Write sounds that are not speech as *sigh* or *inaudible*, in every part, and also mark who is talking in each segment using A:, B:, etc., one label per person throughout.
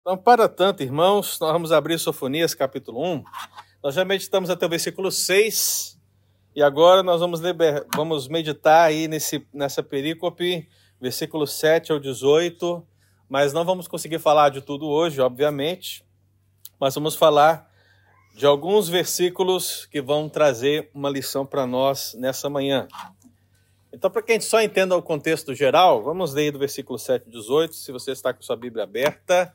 A: Então, para tanto, irmãos, nós vamos abrir Sofonias capítulo 1. Nós já meditamos até o versículo 6 e agora nós vamos, liber... vamos meditar aí nesse, nessa perícope, versículo 7 ao 18, mas não vamos conseguir falar de tudo hoje, obviamente, mas vamos falar de alguns versículos que vão trazer uma lição para nós nessa manhã. Então, para que a gente só entenda o contexto geral, vamos ler do versículo 7 ao 18, se você está com sua Bíblia aberta.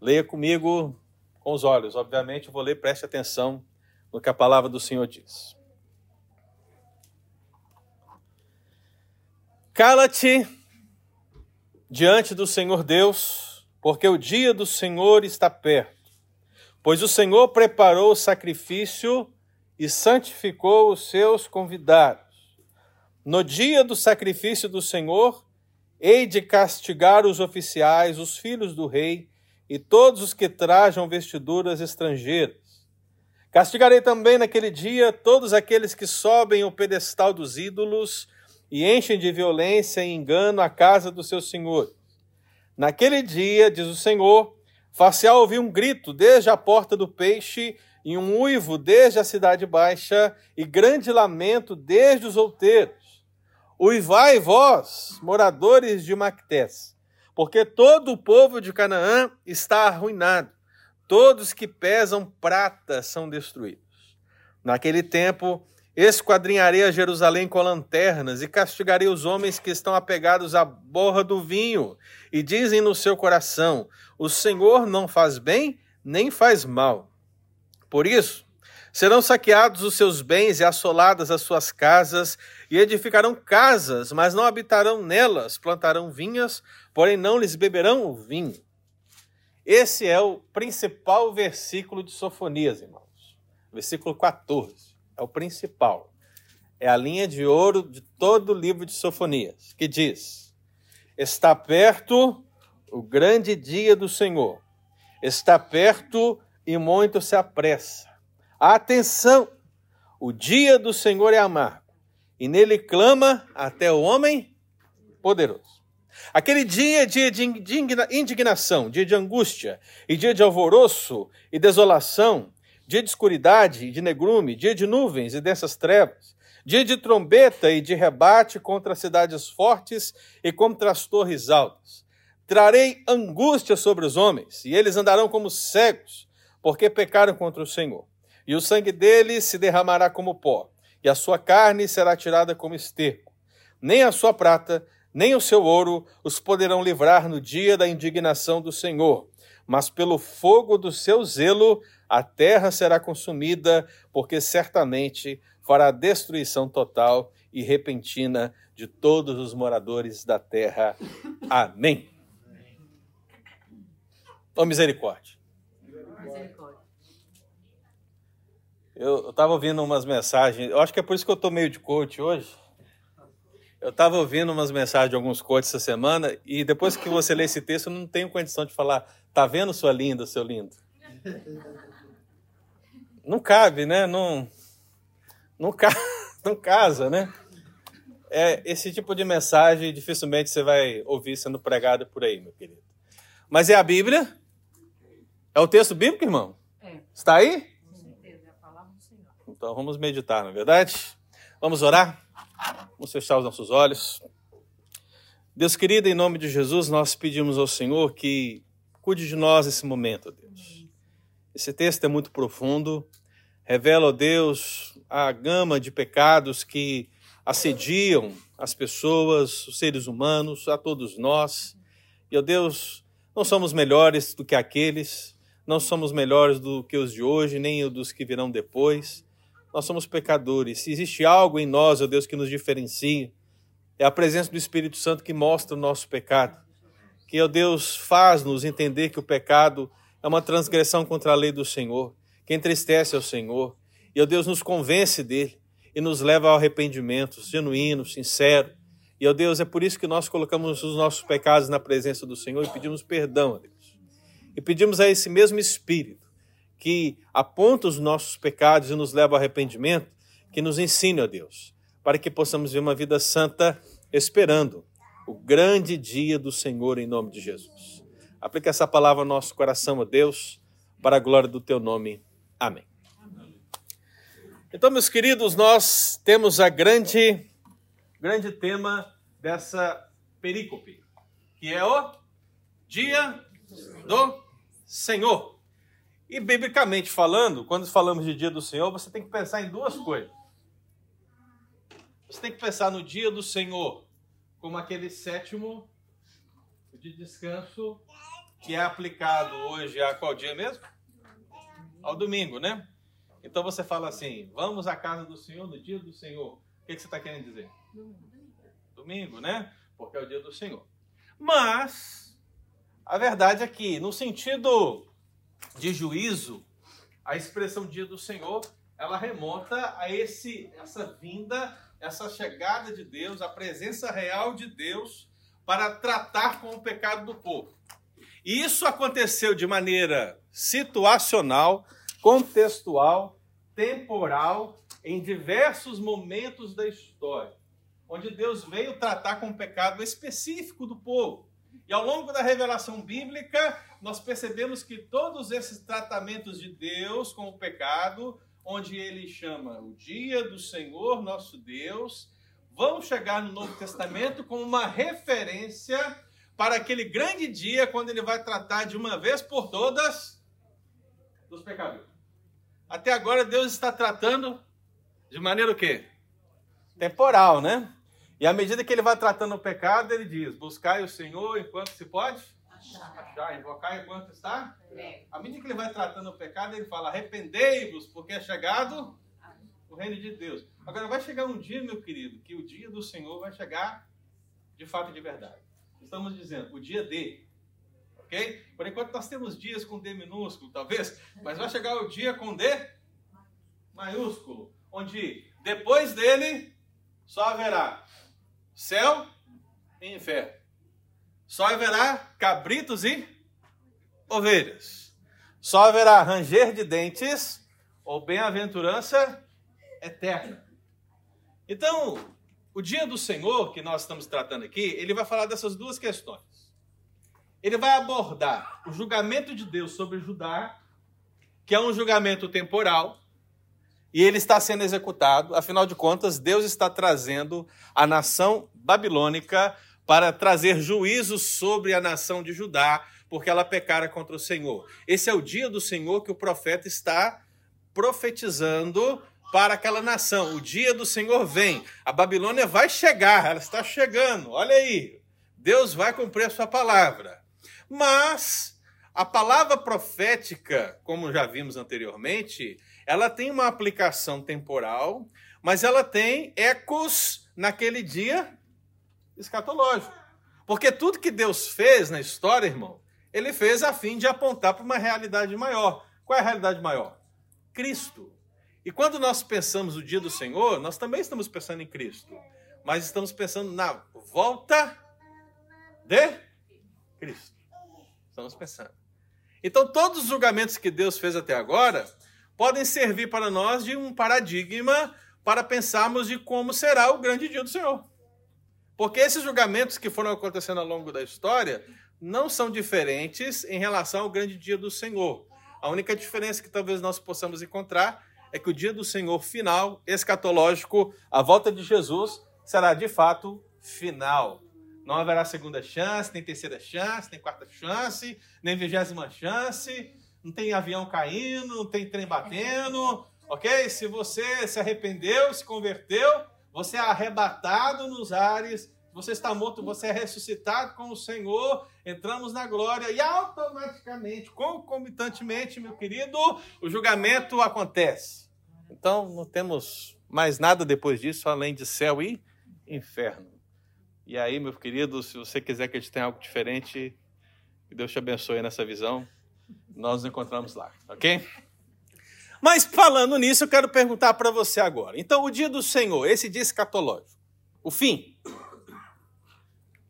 A: Leia comigo com os olhos, obviamente, eu vou ler, preste atenção no que a palavra do Senhor diz. Cala-te diante do Senhor Deus, porque o dia do Senhor está perto. Pois o Senhor preparou o sacrifício e santificou os seus convidados. No dia do sacrifício do Senhor, hei de castigar os oficiais, os filhos do rei, e todos os que trajam vestiduras estrangeiras. Castigarei também naquele dia todos aqueles que sobem o pedestal dos ídolos e enchem de violência e engano a casa do seu senhor. Naquele dia, diz o Senhor, far-se-á ouvir um grito desde a porta do peixe e um uivo desde a cidade baixa e grande lamento desde os outeiros. Uivai vós, moradores de Mactés, porque todo o povo de Canaã está arruinado, todos que pesam prata são destruídos. Naquele tempo, esquadrinharei a Jerusalém com lanternas e castigarei os homens que estão apegados à borra do vinho e dizem no seu coração: O Senhor não faz bem nem faz mal. Por isso, serão saqueados os seus bens e assoladas as suas casas, e edificarão casas, mas não habitarão nelas, plantarão vinhas, porém não lhes beberão o vinho. Esse é o principal versículo de Sofonias, irmãos. Versículo 14. É o principal. É a linha de ouro de todo o livro de Sofonias, que diz: Está perto o grande dia do Senhor. Está perto e muito se apressa. Atenção! O dia do Senhor é amargo, e nele clama até o homem poderoso. Aquele dia é dia de indignação, dia de angústia, e dia de alvoroço e desolação, dia de escuridade e de negrume, dia de nuvens e densas trevas, dia de trombeta e de rebate contra cidades fortes e contra as torres altas. Trarei angústia sobre os homens, e eles andarão como cegos, porque pecaram contra o Senhor. E o sangue deles se derramará como pó, e a sua carne será tirada como esterco. Nem a sua prata, nem o seu ouro os poderão livrar no dia da indignação do Senhor. Mas pelo fogo do seu zelo a terra será consumida, porque certamente fará destruição total e repentina de todos os moradores da terra. Amém. Ô misericórdia. Eu estava ouvindo umas mensagens, eu acho que é por isso que eu estou meio de coach hoje. Eu estava ouvindo umas mensagens de alguns coaches essa semana e depois que você lê esse texto, eu não tenho condição de falar, tá vendo sua linda, seu lindo? Não cabe, né? Não, não, ca... *laughs* não casa, né? É, esse tipo de mensagem dificilmente você vai ouvir sendo pregado por aí, meu querido. Mas é a Bíblia? É o texto bíblico, irmão? É. Está aí? Com certeza, é a palavra do Senhor. Então vamos meditar, não é verdade? Vamos orar? Vamos fechar os nossos olhos. Deus querido, em nome de Jesus, nós pedimos ao Senhor que cuide de nós nesse momento, Deus. Esse texto é muito profundo, revela, ó Deus, a gama de pecados que assediam as pessoas, os seres humanos, a todos nós. E, ó Deus, não somos melhores do que aqueles, não somos melhores do que os de hoje, nem dos que virão depois nós somos pecadores. Se existe algo em nós, ó Deus, que nos diferencia, é a presença do Espírito Santo que mostra o nosso pecado. Que, ó Deus, faz-nos entender que o pecado é uma transgressão contra a lei do Senhor, que entristece ao Senhor. E, ó Deus, nos convence dele e nos leva ao arrependimento genuíno, sincero. E, ó Deus, é por isso que nós colocamos os nossos pecados na presença do Senhor e pedimos perdão, ó Deus. E pedimos a esse mesmo Espírito que aponta os nossos pecados e nos leva ao arrependimento, que nos ensine, ó Deus, para que possamos viver uma vida santa esperando o grande dia do Senhor em nome de Jesus. Aplica essa palavra ao nosso coração, ó Deus, para a glória do teu nome. Amém. Então, meus queridos, nós temos a grande, grande tema dessa perícope, que é o dia do Senhor. E biblicamente falando, quando falamos de dia do Senhor, você tem que pensar em duas coisas. Você tem que pensar no dia do Senhor como aquele sétimo de descanso que é aplicado hoje a qual dia mesmo? Ao domingo, né? Então você fala assim: vamos à casa do Senhor no dia do Senhor. O que, que você está querendo dizer? Domingo, né? Porque é o dia do Senhor. Mas a verdade é que, no sentido de juízo, a expressão dia do Senhor ela remonta a esse essa vinda, essa chegada de Deus, a presença real de Deus para tratar com o pecado do povo. E isso aconteceu de maneira situacional, contextual, temporal, em diversos momentos da história, onde Deus veio tratar com o pecado específico do povo. E ao longo da revelação bíblica, nós percebemos que todos esses tratamentos de Deus com o pecado, onde ele chama o dia do Senhor nosso Deus, vão chegar no Novo Testamento como uma referência para aquele grande dia quando ele vai tratar de uma vez por todas dos pecadores. Até agora Deus está tratando de maneira o quê? Temporal, né? E à medida que ele vai tratando o pecado, ele diz: buscai o Senhor enquanto se pode achar, achar invocar enquanto está. É. À medida que ele vai tratando o pecado, ele fala: arrependei-vos, porque é chegado o reino de Deus. Agora vai chegar um dia, meu querido, que o dia do Senhor vai chegar de fato e de verdade. Estamos dizendo, o dia D. Ok? Por enquanto nós temos dias com D minúsculo, talvez, mas vai chegar o dia com D maiúsculo, onde depois dele só haverá céu e inferno. Só haverá cabritos e ovelhas. Só haverá ranger de dentes ou bem-aventurança eterna. Então, o dia do Senhor que nós estamos tratando aqui, ele vai falar dessas duas questões. Ele vai abordar o julgamento de Deus sobre Judá, que é um julgamento temporal, e ele está sendo executado. Afinal de contas, Deus está trazendo a nação babilônica para trazer juízo sobre a nação de Judá, porque ela pecara contra o Senhor. Esse é o dia do Senhor que o profeta está profetizando para aquela nação. O dia do Senhor vem. A Babilônia vai chegar, ela está chegando. Olha aí. Deus vai cumprir a sua palavra. Mas a palavra profética, como já vimos anteriormente, ela tem uma aplicação temporal, mas ela tem ecos naquele dia escatológico. Porque tudo que Deus fez na história, irmão, ele fez a fim de apontar para uma realidade maior. Qual é a realidade maior? Cristo. E quando nós pensamos o dia do Senhor, nós também estamos pensando em Cristo, mas estamos pensando na volta de Cristo. Estamos pensando. Então, todos os julgamentos que Deus fez até agora podem servir para nós de um paradigma para pensarmos de como será o grande dia do Senhor. Porque esses julgamentos que foram acontecendo ao longo da história não são diferentes em relação ao grande dia do Senhor. A única diferença que talvez nós possamos encontrar é que o dia do Senhor final, escatológico, a volta de Jesus, será de fato final. Não haverá segunda chance, nem terceira chance, nem quarta chance, nem vigésima chance, não tem avião caindo, não tem trem batendo, ok? Se você se arrependeu, se converteu, você é arrebatado nos ares, você está morto, você é ressuscitado com o Senhor, entramos na glória e automaticamente, concomitantemente, meu querido, o julgamento acontece. Então não temos mais nada depois disso além de céu e inferno. E aí, meu querido, se você quiser que a gente tenha algo diferente, que Deus te abençoe nessa visão, nós nos encontramos lá, ok? Mas falando nisso, eu quero perguntar para você agora. Então, o dia do Senhor, esse dia escatológico, o fim.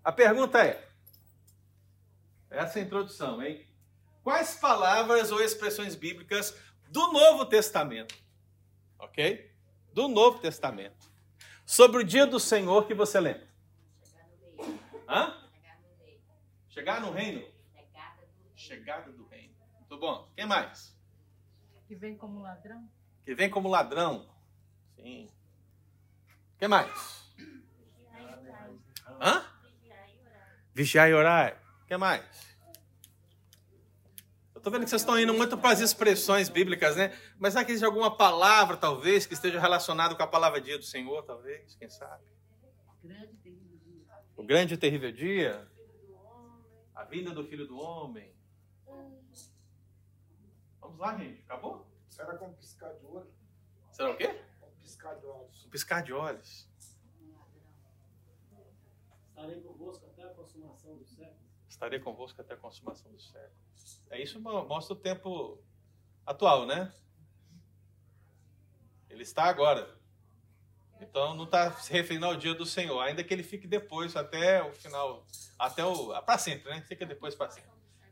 A: A pergunta é: essa é introdução, hein? Quais palavras ou expressões bíblicas do Novo Testamento, ok? Do Novo Testamento, sobre o dia do Senhor que você lembra? Hã? Chegar no reino. chegada do reino. Muito bom. Quem mais?
B: Que vem como ladrão.
A: Que vem como ladrão. Sim. Quem mais? Hã? Vigiar e orar. Quem mais? Eu tô vendo que vocês estão indo muito para as expressões bíblicas, né? Mas será que existe alguma palavra, talvez, que esteja relacionada com a palavra dia do Senhor, talvez? Quem sabe? O grande e terrível dia. A vinda do Filho do Homem. Vamos lá, gente. Acabou?
C: Será com um piscar de olho?
A: Será o quê?
C: Um piscar de olhos.
A: Um piscar de olhos.
D: Estarei convosco até a consumação do século.
A: Estarei convosco até a consumação do século. É isso mostra o tempo atual, né? Ele está agora. Então não está se referindo ao dia do Senhor, ainda que ele fique depois, até o final, até o. para sempre, né? Fica depois para sempre.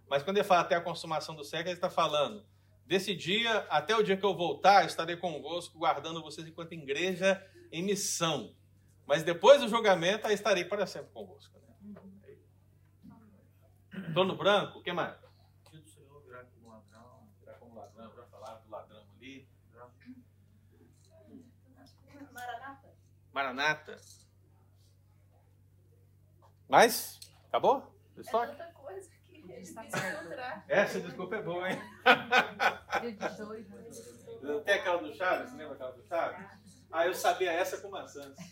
A: Mas quando ele fala até a consumação do século, ele está falando desse dia até o dia que eu voltar, estarei convosco, guardando vocês enquanto igreja em missão. Mas depois do julgamento, aí estarei para sempre convosco. Né? Trono branco, o que mais?
D: Dia do Senhor virá como ladrão.
A: Virá como ladrão, já falaram do ladrão ali.
B: Maranata.
A: Maranata. Mais? Acabou?
E: Estoque? É tanta coisa é encontrar.
A: Essa desculpa é boa, hein?
B: Dia de dois, né?
A: Tem aquela do Chaves? Você lembra aquela do Chaves? Ah, eu sabia essa com maçãs. *laughs*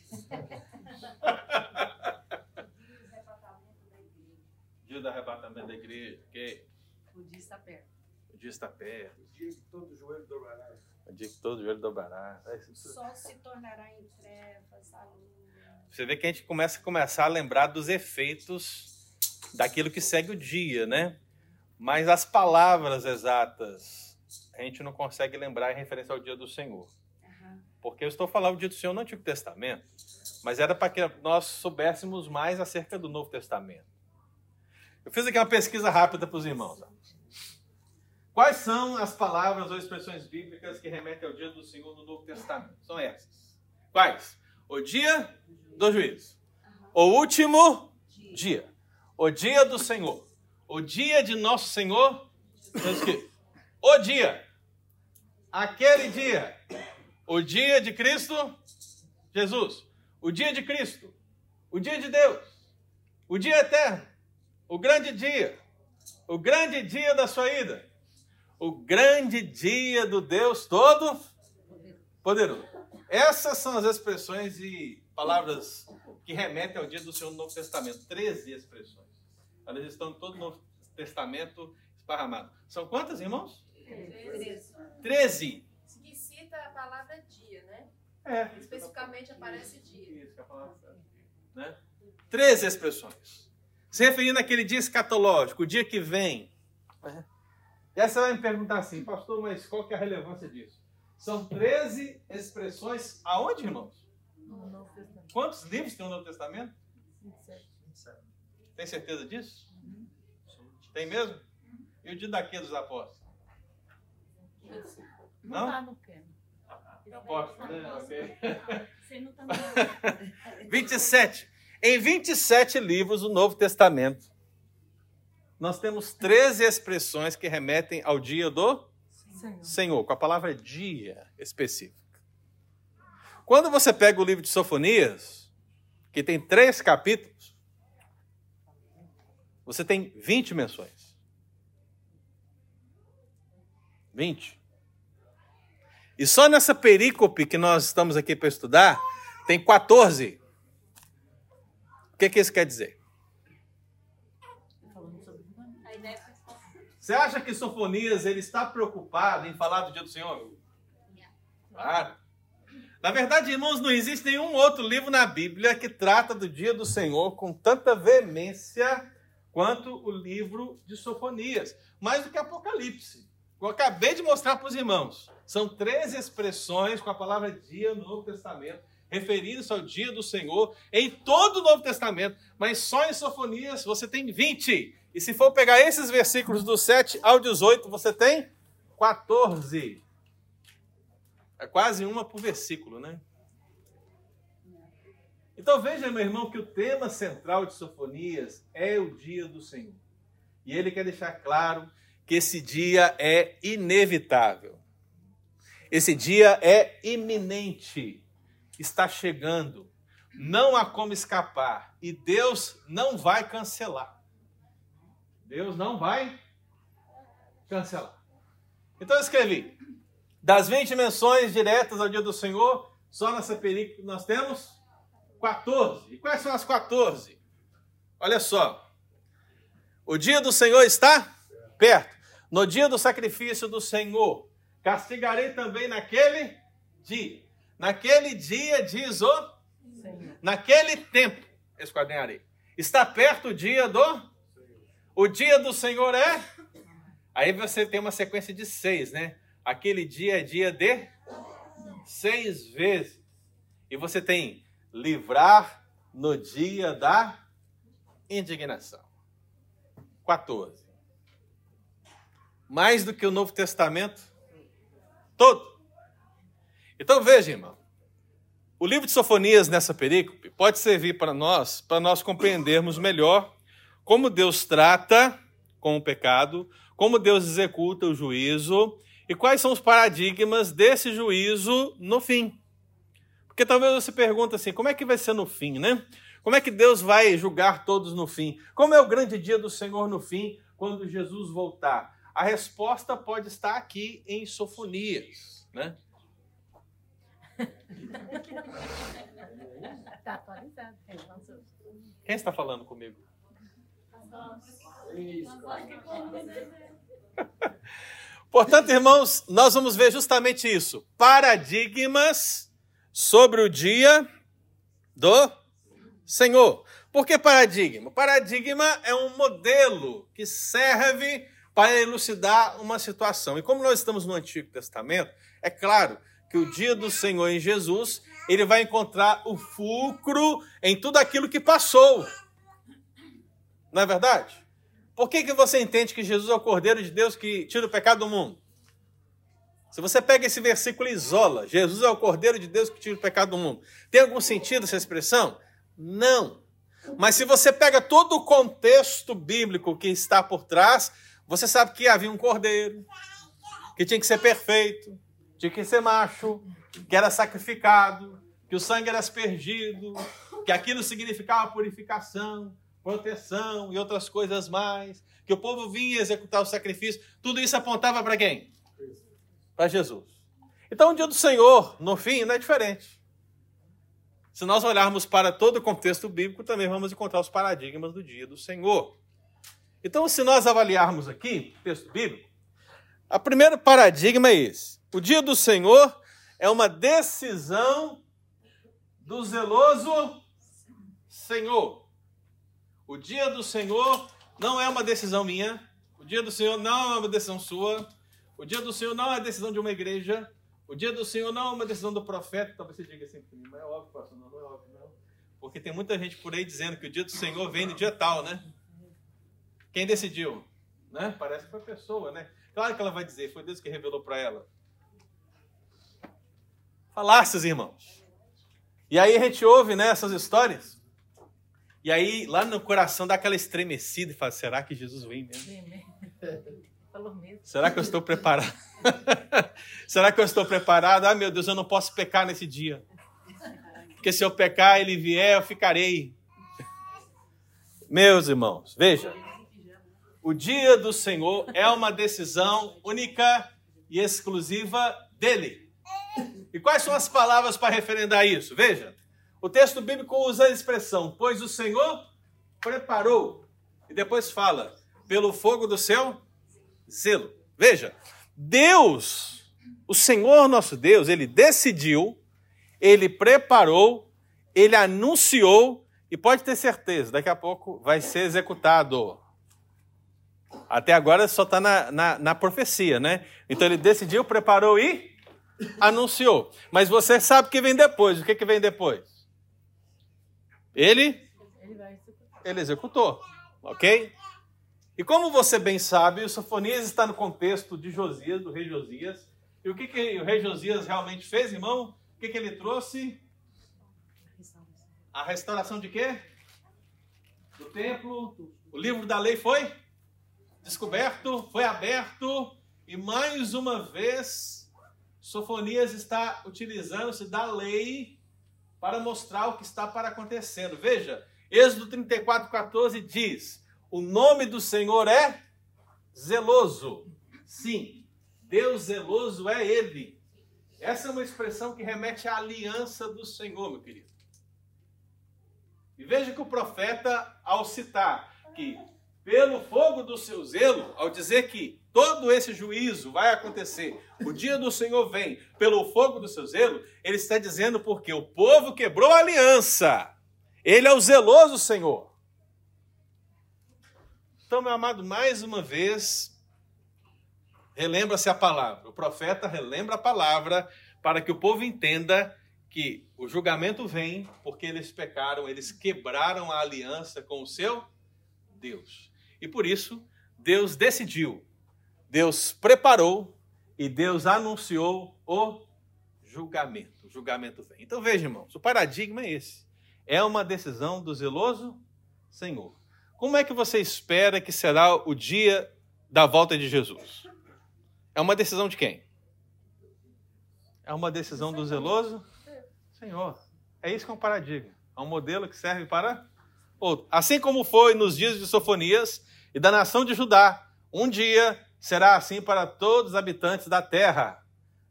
A: Dia do arrebatamento da igreja, ok?
B: O dia está perto.
A: O dia está perto.
C: O dia que todo joelho dobrará.
A: O dia que todo joelho dobrará.
E: O sol se tornará em trevas, a lua.
A: Você vê que a gente começa a começar a lembrar dos efeitos daquilo que segue o dia, né? Mas as palavras exatas a gente não consegue lembrar em referência ao dia do Senhor. Porque eu estou falando do dia do Senhor no Antigo Testamento, mas era para que nós soubéssemos mais acerca do Novo Testamento. Eu fiz aqui uma pesquisa rápida para os irmãos. Quais são as palavras ou expressões bíblicas que remetem ao dia do Senhor no Novo Testamento? São essas. Quais? O dia do juízo. O último dia. O dia do Senhor. O dia de nosso Senhor. O dia. Aquele dia. O dia de Cristo Jesus. O dia de Cristo. O dia de Deus. O dia eterno. O grande dia. O grande dia da sua ida. O grande dia do Deus todo poderoso. Essas são as expressões e palavras que remetem ao dia do Senhor no Novo Testamento. Treze expressões. Elas estão em todo o Novo Testamento esparramado. São quantas, irmãos?
E: Treze.
A: Treze.
E: Que cita a palavra dia, né?
A: É.
E: Especificamente aparece dia.
A: Isso, que é a palavra né? Treze expressões. Se referindo àquele dia escatológico, o dia que vem. Né? E aí você vai me perguntar assim, pastor, mas qual que é a relevância disso? São 13 expressões aonde, irmãos?
B: No Novo Testamento.
A: Quantos livros tem no Novo Testamento?
B: 27.
A: Tem certeza disso? Tem mesmo? E o dia daqui dos apóstolos?
B: Não
A: Não?
B: está no quê?
A: Apóstolos, né? Ok.
B: Você não está no
A: 27. *laughs* Em 27 livros do Novo Testamento, nós temos 13 expressões que remetem ao dia do
B: Senhor.
A: Senhor, com a palavra dia específica. Quando você pega o livro de Sofonias, que tem três capítulos, você tem 20 menções. 20. E só nessa perícope que nós estamos aqui para estudar, tem 14. O que, que isso quer dizer? Você acha que Sofonias ele está preocupado em falar do dia do Senhor? Claro. Na verdade, irmãos, não existe nenhum outro livro na Bíblia que trata do dia do Senhor com tanta veemência quanto o livro de Sofonias, mais do que Apocalipse. Eu acabei de mostrar para os irmãos. São três expressões com a palavra dia no Novo Testamento, referindo-se ao dia do Senhor em todo o Novo Testamento, mas só em Sofonias você tem 20. E se for pegar esses versículos do 7 ao 18, você tem 14. É quase uma por versículo, né? Então veja, meu irmão, que o tema central de Sofonias é o dia do Senhor. E ele quer deixar claro que esse dia é inevitável. Esse dia é iminente. Está chegando. Não há como escapar. E Deus não vai cancelar. Deus não vai cancelar. Então eu escrevi: das 20 menções diretas ao dia do Senhor, só nessa película nós temos 14. E quais são as 14? Olha só. O dia do Senhor está perto. No dia do sacrifício do Senhor, castigarei também naquele dia. Naquele dia, diz o. Naquele tempo, esquadrinharei. Está perto o dia do. O dia do Senhor é. Aí você tem uma sequência de seis, né? Aquele dia é dia de seis vezes. E você tem livrar no dia da indignação. 14. Mais do que o Novo Testamento todo. Então veja, irmão. O livro de Sofonias nessa perícope pode servir para nós, para nós compreendermos melhor como Deus trata com o pecado, como Deus executa o juízo e quais são os paradigmas desse juízo no fim. Porque talvez você pergunte assim, como é que vai ser no fim, né? Como é que Deus vai julgar todos no fim? Como é o grande dia do Senhor no fim, quando Jesus voltar? A resposta pode estar aqui em Sofonias, né?
B: Está atualizado. É, lançou.
A: Quem está falando comigo? *laughs* Portanto, irmãos, nós vamos ver justamente isso: paradigmas sobre o dia do Senhor. Por que paradigma? Paradigma é um modelo que serve para elucidar uma situação. E como nós estamos no Antigo Testamento, é claro que o dia do Senhor em Jesus, ele vai encontrar o fulcro em tudo aquilo que passou. Não é verdade? Por que, que você entende que Jesus é o Cordeiro de Deus que tira o pecado do mundo? Se você pega esse versículo e isola, Jesus é o Cordeiro de Deus que tira o pecado do mundo. Tem algum sentido essa expressão? Não. Mas se você pega todo o contexto bíblico que está por trás, você sabe que havia um cordeiro, que tinha que ser perfeito, tinha que ser macho, que era sacrificado, que o sangue era aspergido, que aquilo significava purificação, proteção e outras coisas mais, que o povo vinha executar o sacrifício, tudo isso apontava para quem? Para Jesus. Então, o dia do Senhor, no fim, não é diferente. Se nós olharmos para todo o contexto bíblico, também vamos encontrar os paradigmas do dia do Senhor. Então, se nós avaliarmos aqui o texto bíblico, o primeiro paradigma é esse. O dia do Senhor é uma decisão do zeloso Senhor. O dia do Senhor não é uma decisão minha. O dia do Senhor não é uma decisão sua. O dia do Senhor não é a decisão de uma igreja. O dia do Senhor não é uma decisão do profeta. Talvez você diga assim, mas é óbvio, pastor. Não, não é óbvio, não. Porque tem muita gente por aí dizendo que o dia do Senhor vem no dia tal, né? Quem decidiu? Né? Parece que foi a pessoa, né? Claro que ela vai dizer, foi Deus que revelou para ela. Falácias, irmãos. E aí a gente ouve né, essas histórias. E aí, lá no coração dá aquela estremecida e fala: será que Jesus vem mesmo? *laughs*
B: Mesmo.
A: Será que eu estou preparado? *laughs* será que eu estou preparado? Ah, meu Deus, eu não posso pecar nesse dia. Porque se eu pecar, ele vier, eu ficarei. Meus irmãos, veja. O dia do Senhor é uma decisão única e exclusiva dele. E quais são as palavras para referendar isso? Veja. O texto bíblico usa a expressão, pois o Senhor preparou. E depois fala, pelo fogo do seu zelo. Veja, Deus, o Senhor nosso Deus, ele decidiu, ele preparou, ele anunciou, e pode ter certeza, daqui a pouco vai ser executado. Até agora só está na, na, na profecia, né? Então ele decidiu, preparou e anunciou. Mas você sabe o que vem depois. O que, que vem depois? Ele,
B: Ele
A: executou, ok? E como você bem sabe, o Sofonias está no contexto de Josias, do rei Josias. E o que, que o rei Josias realmente fez, irmão? O que, que ele trouxe? A restauração de quê? Do templo. O livro da lei foi descoberto, foi aberto e mais uma vez Sofonias está utilizando-se da lei para mostrar o que está para acontecendo. Veja, Êxodo 34, 14 diz: O nome do Senhor é zeloso. Sim, Deus zeloso é Ele. Essa é uma expressão que remete à aliança do Senhor, meu querido. E veja que o profeta, ao citar que pelo fogo do seu zelo, ao dizer que todo esse juízo vai acontecer, o dia do Senhor vem pelo fogo do seu zelo, ele está dizendo porque o povo quebrou a aliança. Ele é o zeloso Senhor. Então, meu amado, mais uma vez, relembra-se a palavra. O profeta relembra a palavra para que o povo entenda que o julgamento vem porque eles pecaram, eles quebraram a aliança com o seu Deus. E por isso, Deus decidiu, Deus preparou e Deus anunciou o julgamento. O julgamento vem. Então veja, irmãos, o paradigma é esse. É uma decisão do zeloso Senhor. Como é que você espera que será o dia da volta de Jesus? É uma decisão de quem? É uma decisão do zeloso Senhor. É isso que é um paradigma. É um modelo que serve para outro. Assim como foi nos dias de Sofonias e da nação de Judá, um dia será assim para todos os habitantes da terra.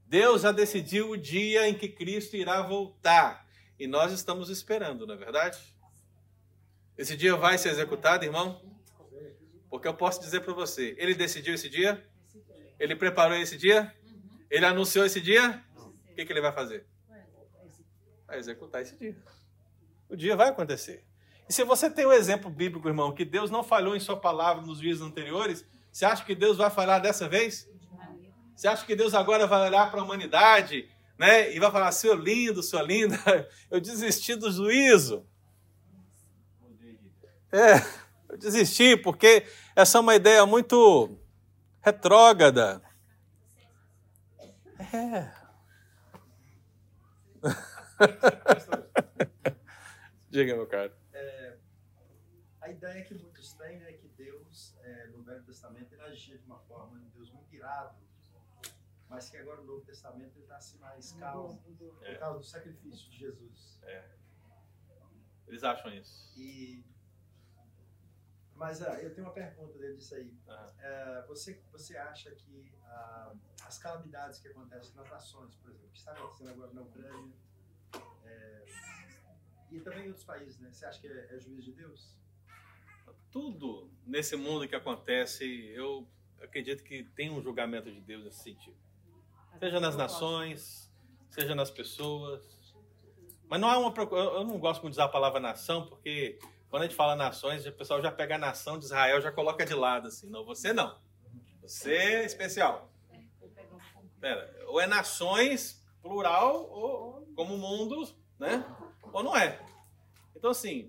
A: Deus já decidiu o dia em que Cristo irá voltar. E nós estamos esperando, não é verdade? Esse dia vai ser executado, irmão? Porque eu posso dizer para você: ele decidiu esse dia? Ele preparou esse dia? Ele anunciou esse dia? O que, que ele vai fazer? Vai executar esse dia. O dia vai acontecer. E se você tem o um exemplo bíblico, irmão, que Deus não falhou em sua palavra nos dias anteriores, você acha que Deus vai falhar dessa vez? Você acha que Deus agora vai olhar para a humanidade né, e vai falar, seu lindo, sua linda, *laughs* eu desisti do juízo? É, eu desisti porque essa é uma ideia muito retrógrada. É. *laughs* Diga, meu caro.
F: É, a ideia que muitos têm é que Deus, é, no Velho Testamento, ele agia de uma forma, um Deus muito irado, mas que agora no Novo Testamento ele está assim mais calmo,
A: É.
F: por causa do sacrifício de Jesus.
A: Eles acham isso.
F: E, mas ah, eu tenho uma pergunta dentro disso aí.
A: Aham.
F: É, você, você acha que ah, as calamidades que acontecem nas nações, por exemplo, que está acontecendo agora na Ucrânia, é, e também em outros países, né? Você acha que é, é juízo de Deus?
A: Tudo nesse mundo que acontece, eu acredito que tem um julgamento de Deus nesse sentido. Seja nas nações, seja nas pessoas. Mas não há uma. eu não gosto muito de usar a palavra nação, porque quando a gente fala nações, o pessoal já pega a nação de Israel já coloca de lado, assim. Não, você não. Você é especial. Pera, ou é nações, plural, ou como mundo, né? Ou não é. Então, assim,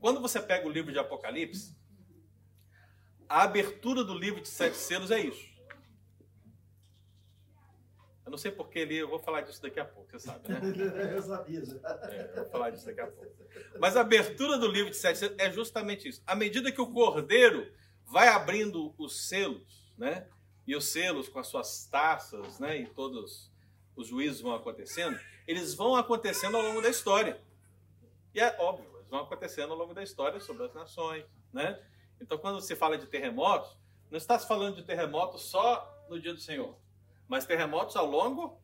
A: quando você pega o livro de Apocalipse, a abertura do livro de sete selos é isso. Eu não sei porque ele, eu vou falar disso daqui a pouco, você sabe, né? *laughs*
F: eu sabia. já.
A: É, eu vou falar disso daqui a pouco. Mas a abertura do livro de sete é justamente isso. À medida que o cordeiro vai abrindo os selos, né? E os selos com as suas taças, né? E todos os juízos vão acontecendo, eles vão acontecendo ao longo da história. E é óbvio, eles vão acontecendo ao longo da história sobre as nações, né? Então, quando se fala de terremotos, não está se falando de terremotos só no dia do Senhor, mas terremotos ao longo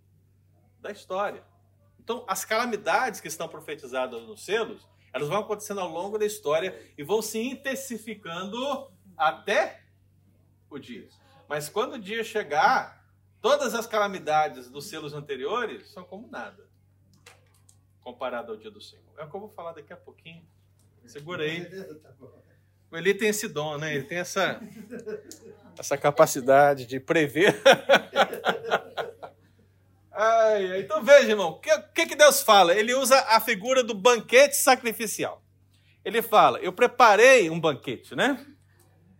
A: da história. Então, as calamidades que estão profetizadas nos selos, elas vão acontecendo ao longo da história e vão se intensificando até o dia. Mas quando o dia chegar, todas as calamidades dos selos anteriores são como nada, comparado ao dia do Senhor. É o que eu vou falar daqui a pouquinho. Segura aí. O Eli tem esse dom, né? Ele tem essa, *laughs* essa capacidade de prever. *laughs* Ai, ai. então veja, irmão, o que, que, que Deus fala? Ele usa a figura do banquete sacrificial. Ele fala: Eu preparei um banquete, né?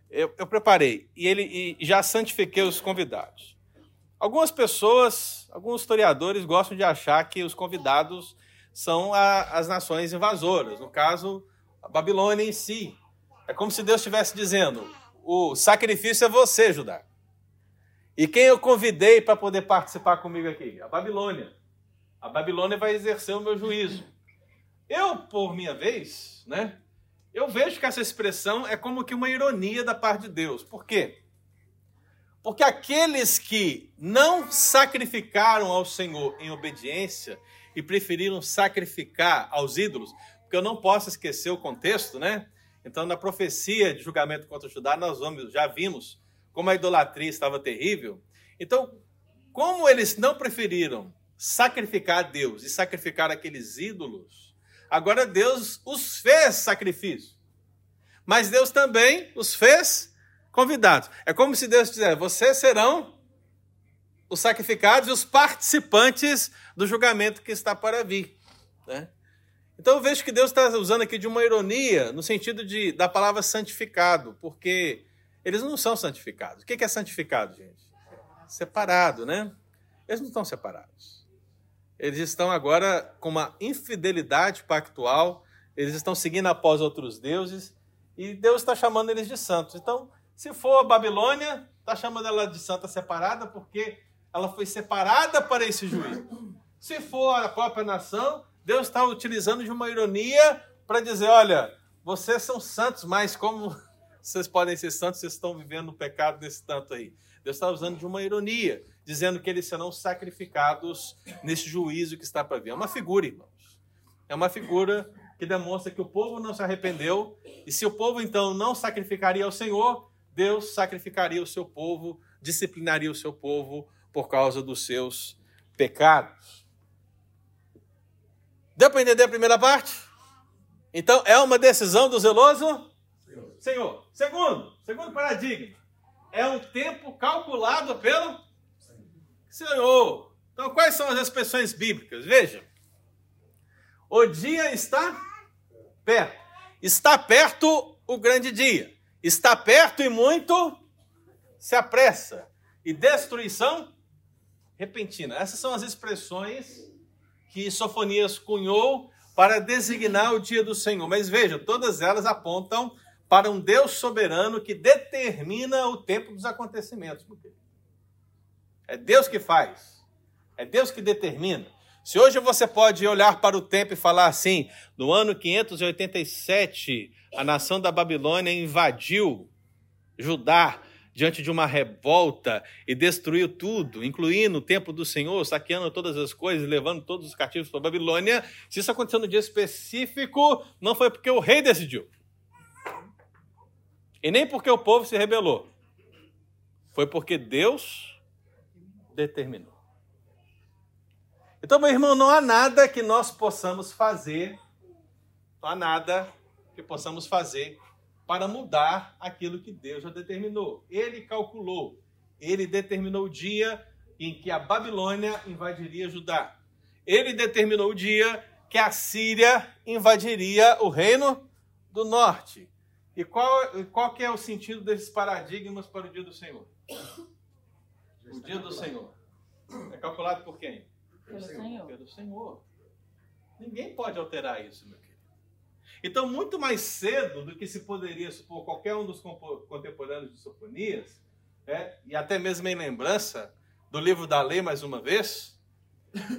A: Eu, eu preparei e ele e já santifiquei os convidados. Algumas pessoas, alguns historiadores gostam de achar que os convidados são a- as nações invasoras, no caso, a Babilônia em si. É como se Deus estivesse dizendo: o sacrifício é você, Judá. E quem eu convidei para poder participar comigo aqui? A Babilônia. A Babilônia vai exercer o meu juízo. Eu, por minha vez, né? Eu vejo que essa expressão é como que uma ironia da parte de Deus. Por quê? Porque aqueles que não sacrificaram ao Senhor em obediência e preferiram sacrificar aos ídolos, porque eu não posso esquecer o contexto, né? Então, na profecia de julgamento contra Judá, nós vamos, já vimos como a idolatria estava terrível. Então, como eles não preferiram sacrificar a Deus e sacrificar aqueles ídolos, agora Deus os fez sacrifício. Mas Deus também os fez convidados. É como se Deus dissesse: vocês serão os sacrificados e os participantes do julgamento que está para vir. Né? Então eu vejo que Deus está usando aqui de uma ironia no sentido de, da palavra santificado, porque eles não são santificados. O que é santificado, gente? Separado, né? Eles não estão separados. Eles estão agora com uma infidelidade pactual, eles estão seguindo após outros deuses, e Deus está chamando eles de santos. Então, se for a Babilônia, está chamando ela de santa separada, porque ela foi separada para esse juízo. Se for a própria nação, Deus está utilizando de uma ironia para dizer: olha, vocês são santos, mas como *laughs* vocês podem ser santos, vocês estão vivendo o pecado desse tanto aí. Deus está usando de uma ironia, dizendo que eles serão sacrificados nesse juízo que está para vir. É uma figura, irmãos. É uma figura que demonstra que o povo não se arrependeu, e se o povo então não sacrificaria ao Senhor, Deus sacrificaria o seu povo, disciplinaria o seu povo por causa dos seus pecados. Deu para entender a primeira parte? Então, é uma decisão do zeloso? Senhor. Senhor. Segundo, segundo paradigma. É um tempo calculado pelo Senhor. Então, quais são as expressões bíblicas? Veja. O dia está perto. Está perto o grande dia. Está perto e muito se apressa. E destruição repentina. Essas são as expressões que Sofonias cunhou para designar o dia do Senhor. Mas veja, todas elas apontam para um Deus soberano que determina o tempo dos acontecimentos. É Deus que faz. É Deus que determina. Se hoje você pode olhar para o tempo e falar assim, no ano 587, a nação da Babilônia invadiu Judá diante de uma revolta e destruiu tudo, incluindo o templo do Senhor, saqueando todas as coisas, levando todos os cativos para a Babilônia. Se isso aconteceu no dia específico, não foi porque o rei decidiu. E nem porque o povo se rebelou. Foi porque Deus determinou. Então, meu irmão, não há nada que nós possamos fazer, não há nada que possamos fazer para mudar aquilo que Deus já determinou. Ele calculou, ele determinou o dia em que a Babilônia invadiria Judá. Ele determinou o dia que a Síria invadiria o reino do norte. E qual, qual que é o sentido desses paradigmas para o dia do Senhor? O dia do Senhor. É calculado por quem?
B: Pelo Senhor.
A: Pelo Senhor. Ninguém pode alterar isso, meu querido. Então, muito mais cedo do que se poderia supor qualquer um dos contemporâneos de Sofonias, é, e até mesmo em lembrança do livro da lei, mais uma vez,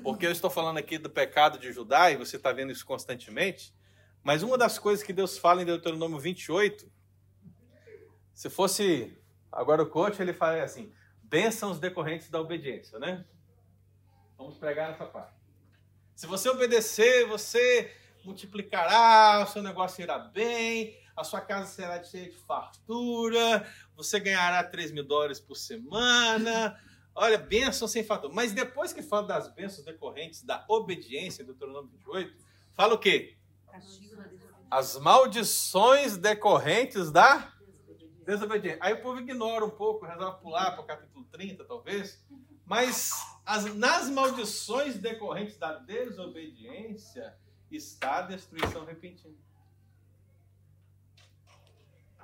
A: porque eu estou falando aqui do pecado de Judá, e você está vendo isso constantemente, mas uma das coisas que Deus fala em Deuteronômio 28, se fosse agora o coach, ele fala assim: bênçãos decorrentes da obediência, né? Vamos pregar nessa parte. Se você obedecer, você multiplicará, o seu negócio irá bem, a sua casa será cheia de fartura, você ganhará 3 mil dólares por semana. Olha, bênção sem fator. Mas depois que fala das bênçãos decorrentes da obediência, Deuteronômio 28, fala o quê? As maldições decorrentes da desobediência. Aí o povo ignora um pouco, resolve pular para o capítulo 30, talvez. Mas as, nas maldições decorrentes da desobediência, está a destruição repentina.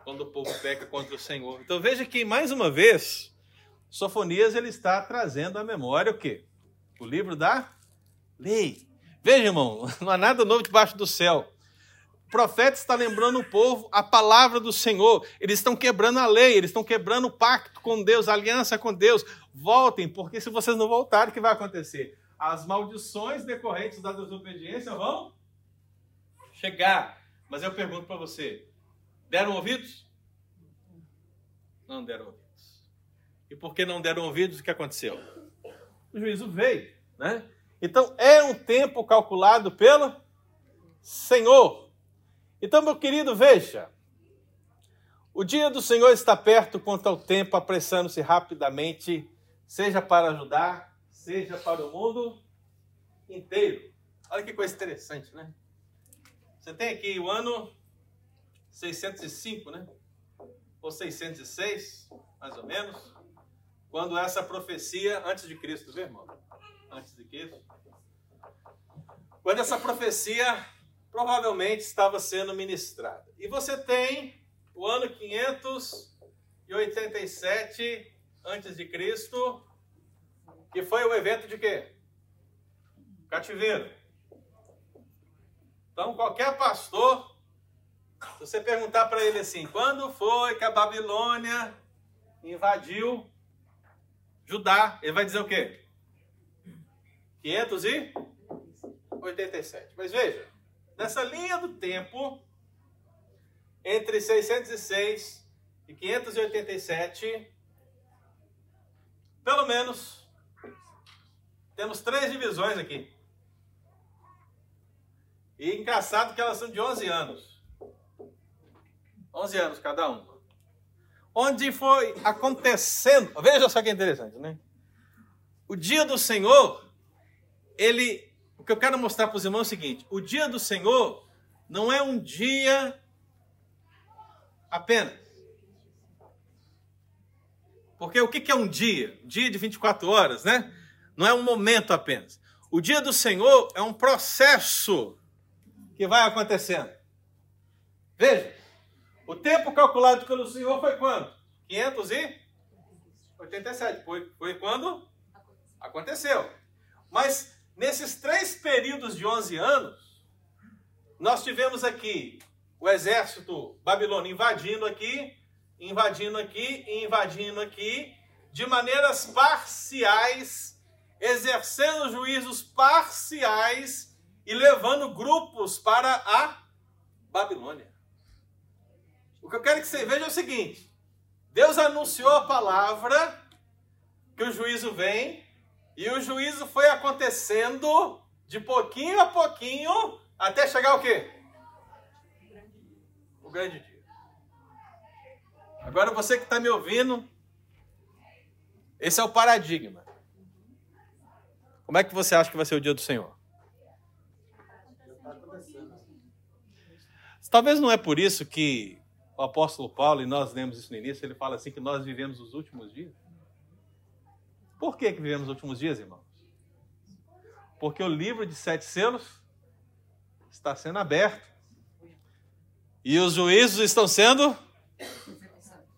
A: Quando o povo peca contra o Senhor. Então veja que, mais uma vez, Sofonias ele está trazendo à memória o quê? O livro da lei. Veja, irmão, *laughs* não há nada novo debaixo do céu. O profeta está lembrando o povo a palavra do Senhor. Eles estão quebrando a lei, eles estão quebrando o pacto com Deus, a aliança com Deus. Voltem, porque se vocês não voltarem, o que vai acontecer? As maldições decorrentes da desobediência vão chegar. Mas eu pergunto para você: deram ouvidos? Não deram ouvidos. E por que não deram ouvidos, o que aconteceu? O juízo veio, né? Então é um tempo calculado pelo Senhor. Então, meu querido, veja. O dia do Senhor está perto quanto ao tempo, apressando-se rapidamente, seja para ajudar, seja para o mundo inteiro. Olha que coisa interessante, né? Você tem aqui o ano 605, né? Ou 606, mais ou menos, quando essa profecia, antes de Cristo, viu, irmão? Antes de Cristo. Quando essa profecia provavelmente estava sendo ministrada. E você tem o ano 587 antes de Cristo, que foi o evento de quê? Cativeiro. Então, qualquer pastor, se você perguntar para ele assim, quando foi que a Babilônia invadiu Judá, ele vai dizer o quê? 587. Mas veja, nessa linha do tempo, entre 606 e 587, pelo menos, temos três divisões aqui. E engraçado que elas são de 11 anos. 11 anos cada um. Onde foi acontecendo. Veja só que interessante, né? O dia do Senhor, ele. O que eu quero mostrar para os irmãos é o seguinte: o dia do Senhor não é um dia apenas. Porque o que é um dia? Dia de 24 horas, né? Não é um momento apenas. O dia do Senhor é um processo que vai acontecendo. Veja, o tempo calculado pelo Senhor foi quando? 587. Foi, foi quando? Aconteceu. Mas nesses três períodos de 11 anos, nós tivemos aqui o exército babilônio invadindo aqui, invadindo aqui e invadindo aqui, de maneiras parciais, exercendo juízos parciais e levando grupos para a Babilônia. O que eu quero que você veja é o seguinte: Deus anunciou a palavra que o juízo vem, e o juízo foi acontecendo de pouquinho a pouquinho até chegar o quê? O grande dia. Agora você que está me ouvindo, esse é o paradigma. Como é que você acha que vai ser o dia do Senhor? Talvez não é por isso que o apóstolo Paulo, e nós lemos isso no início, ele fala assim que nós vivemos os últimos dias. Por que, que vivemos os últimos dias, irmãos? Porque o livro de sete selos está sendo aberto. E os juízos estão sendo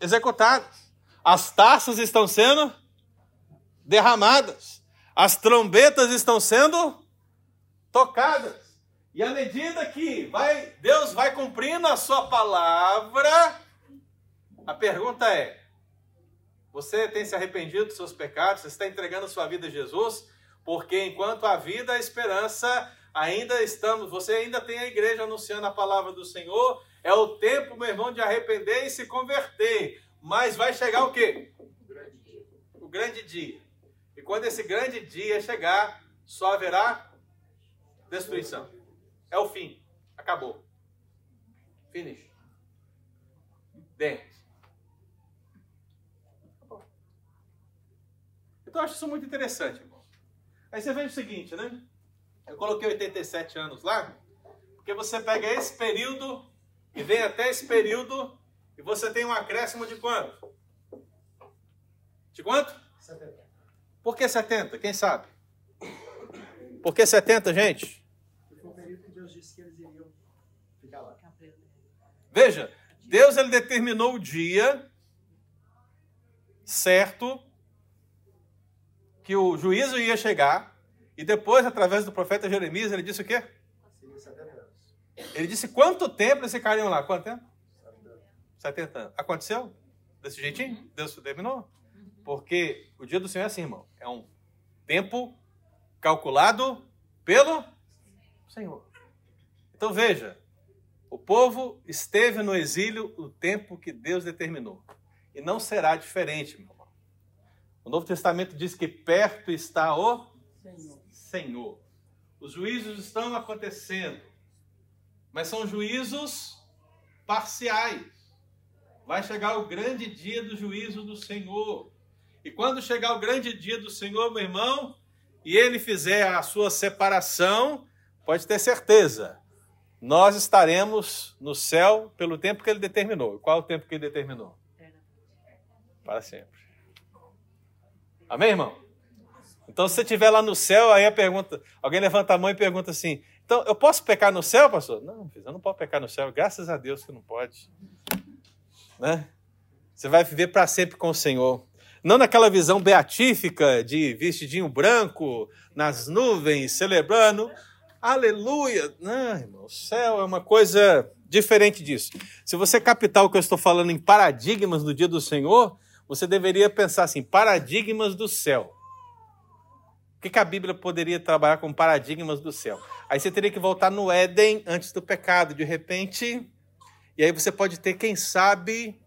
A: executados. As taças estão sendo derramadas. As trombetas estão sendo tocadas. E à medida que vai, Deus vai cumprindo a sua palavra, a pergunta é: você tem se arrependido dos seus pecados? Você está entregando a sua vida a Jesus? Porque enquanto a vida, a esperança, ainda estamos, você ainda tem a igreja anunciando a palavra do Senhor. É o tempo, meu irmão, de arrepender e se converter. Mas vai chegar o quê? O grande dia. O grande dia. E quando esse grande dia chegar, só haverá destruição. É o fim. Acabou. Finish. Dentro. Então eu acho isso muito interessante, irmão. Aí você veja o seguinte, né? Eu coloquei 87 anos lá, porque você pega esse período e vem até esse período e você tem um acréscimo de quanto? De quanto?
F: 70.
A: Por que 70? Quem sabe? Por que 70, gente?
F: Foi o período que Deus disse que eles iriam ficar lá.
A: Veja, Deus ele determinou o dia certo que o juízo ia chegar e depois, através do profeta Jeremias, ele disse o quê?
F: Seria 70 anos.
A: Ele disse quanto tempo eles ficariam lá? Quanto tempo? 70 anos. Aconteceu? Desse jeitinho? Deus terminou? Porque o dia do Senhor é assim, irmão. É um tempo calculado pelo Senhor. Então veja, o povo esteve no exílio o tempo que Deus determinou. E não será diferente, meu irmão. O Novo Testamento diz que perto está o
B: Senhor.
A: Senhor. Os juízos estão acontecendo, mas são juízos parciais. Vai chegar o grande dia do juízo do Senhor. E quando chegar o grande dia do Senhor, meu irmão, e ele fizer a sua separação, pode ter certeza, nós estaremos no céu pelo tempo que ele determinou. Qual é o tempo que ele determinou? Para sempre. Amém, irmão? Então, se você estiver lá no céu, aí a pergunta, alguém levanta a mão e pergunta assim: então, eu posso pecar no céu, pastor? Não, eu não posso pecar no céu. Graças a Deus que não pode. Né? Você vai viver para sempre com o Senhor. Não naquela visão beatífica de vestidinho branco, nas nuvens, celebrando. Aleluia! Não, irmão, o céu é uma coisa diferente disso. Se você captar o que eu estou falando em paradigmas do dia do Senhor, você deveria pensar assim: paradigmas do céu. O que, que a Bíblia poderia trabalhar com paradigmas do céu? Aí você teria que voltar no Éden antes do pecado, de repente, e aí você pode ter, quem sabe,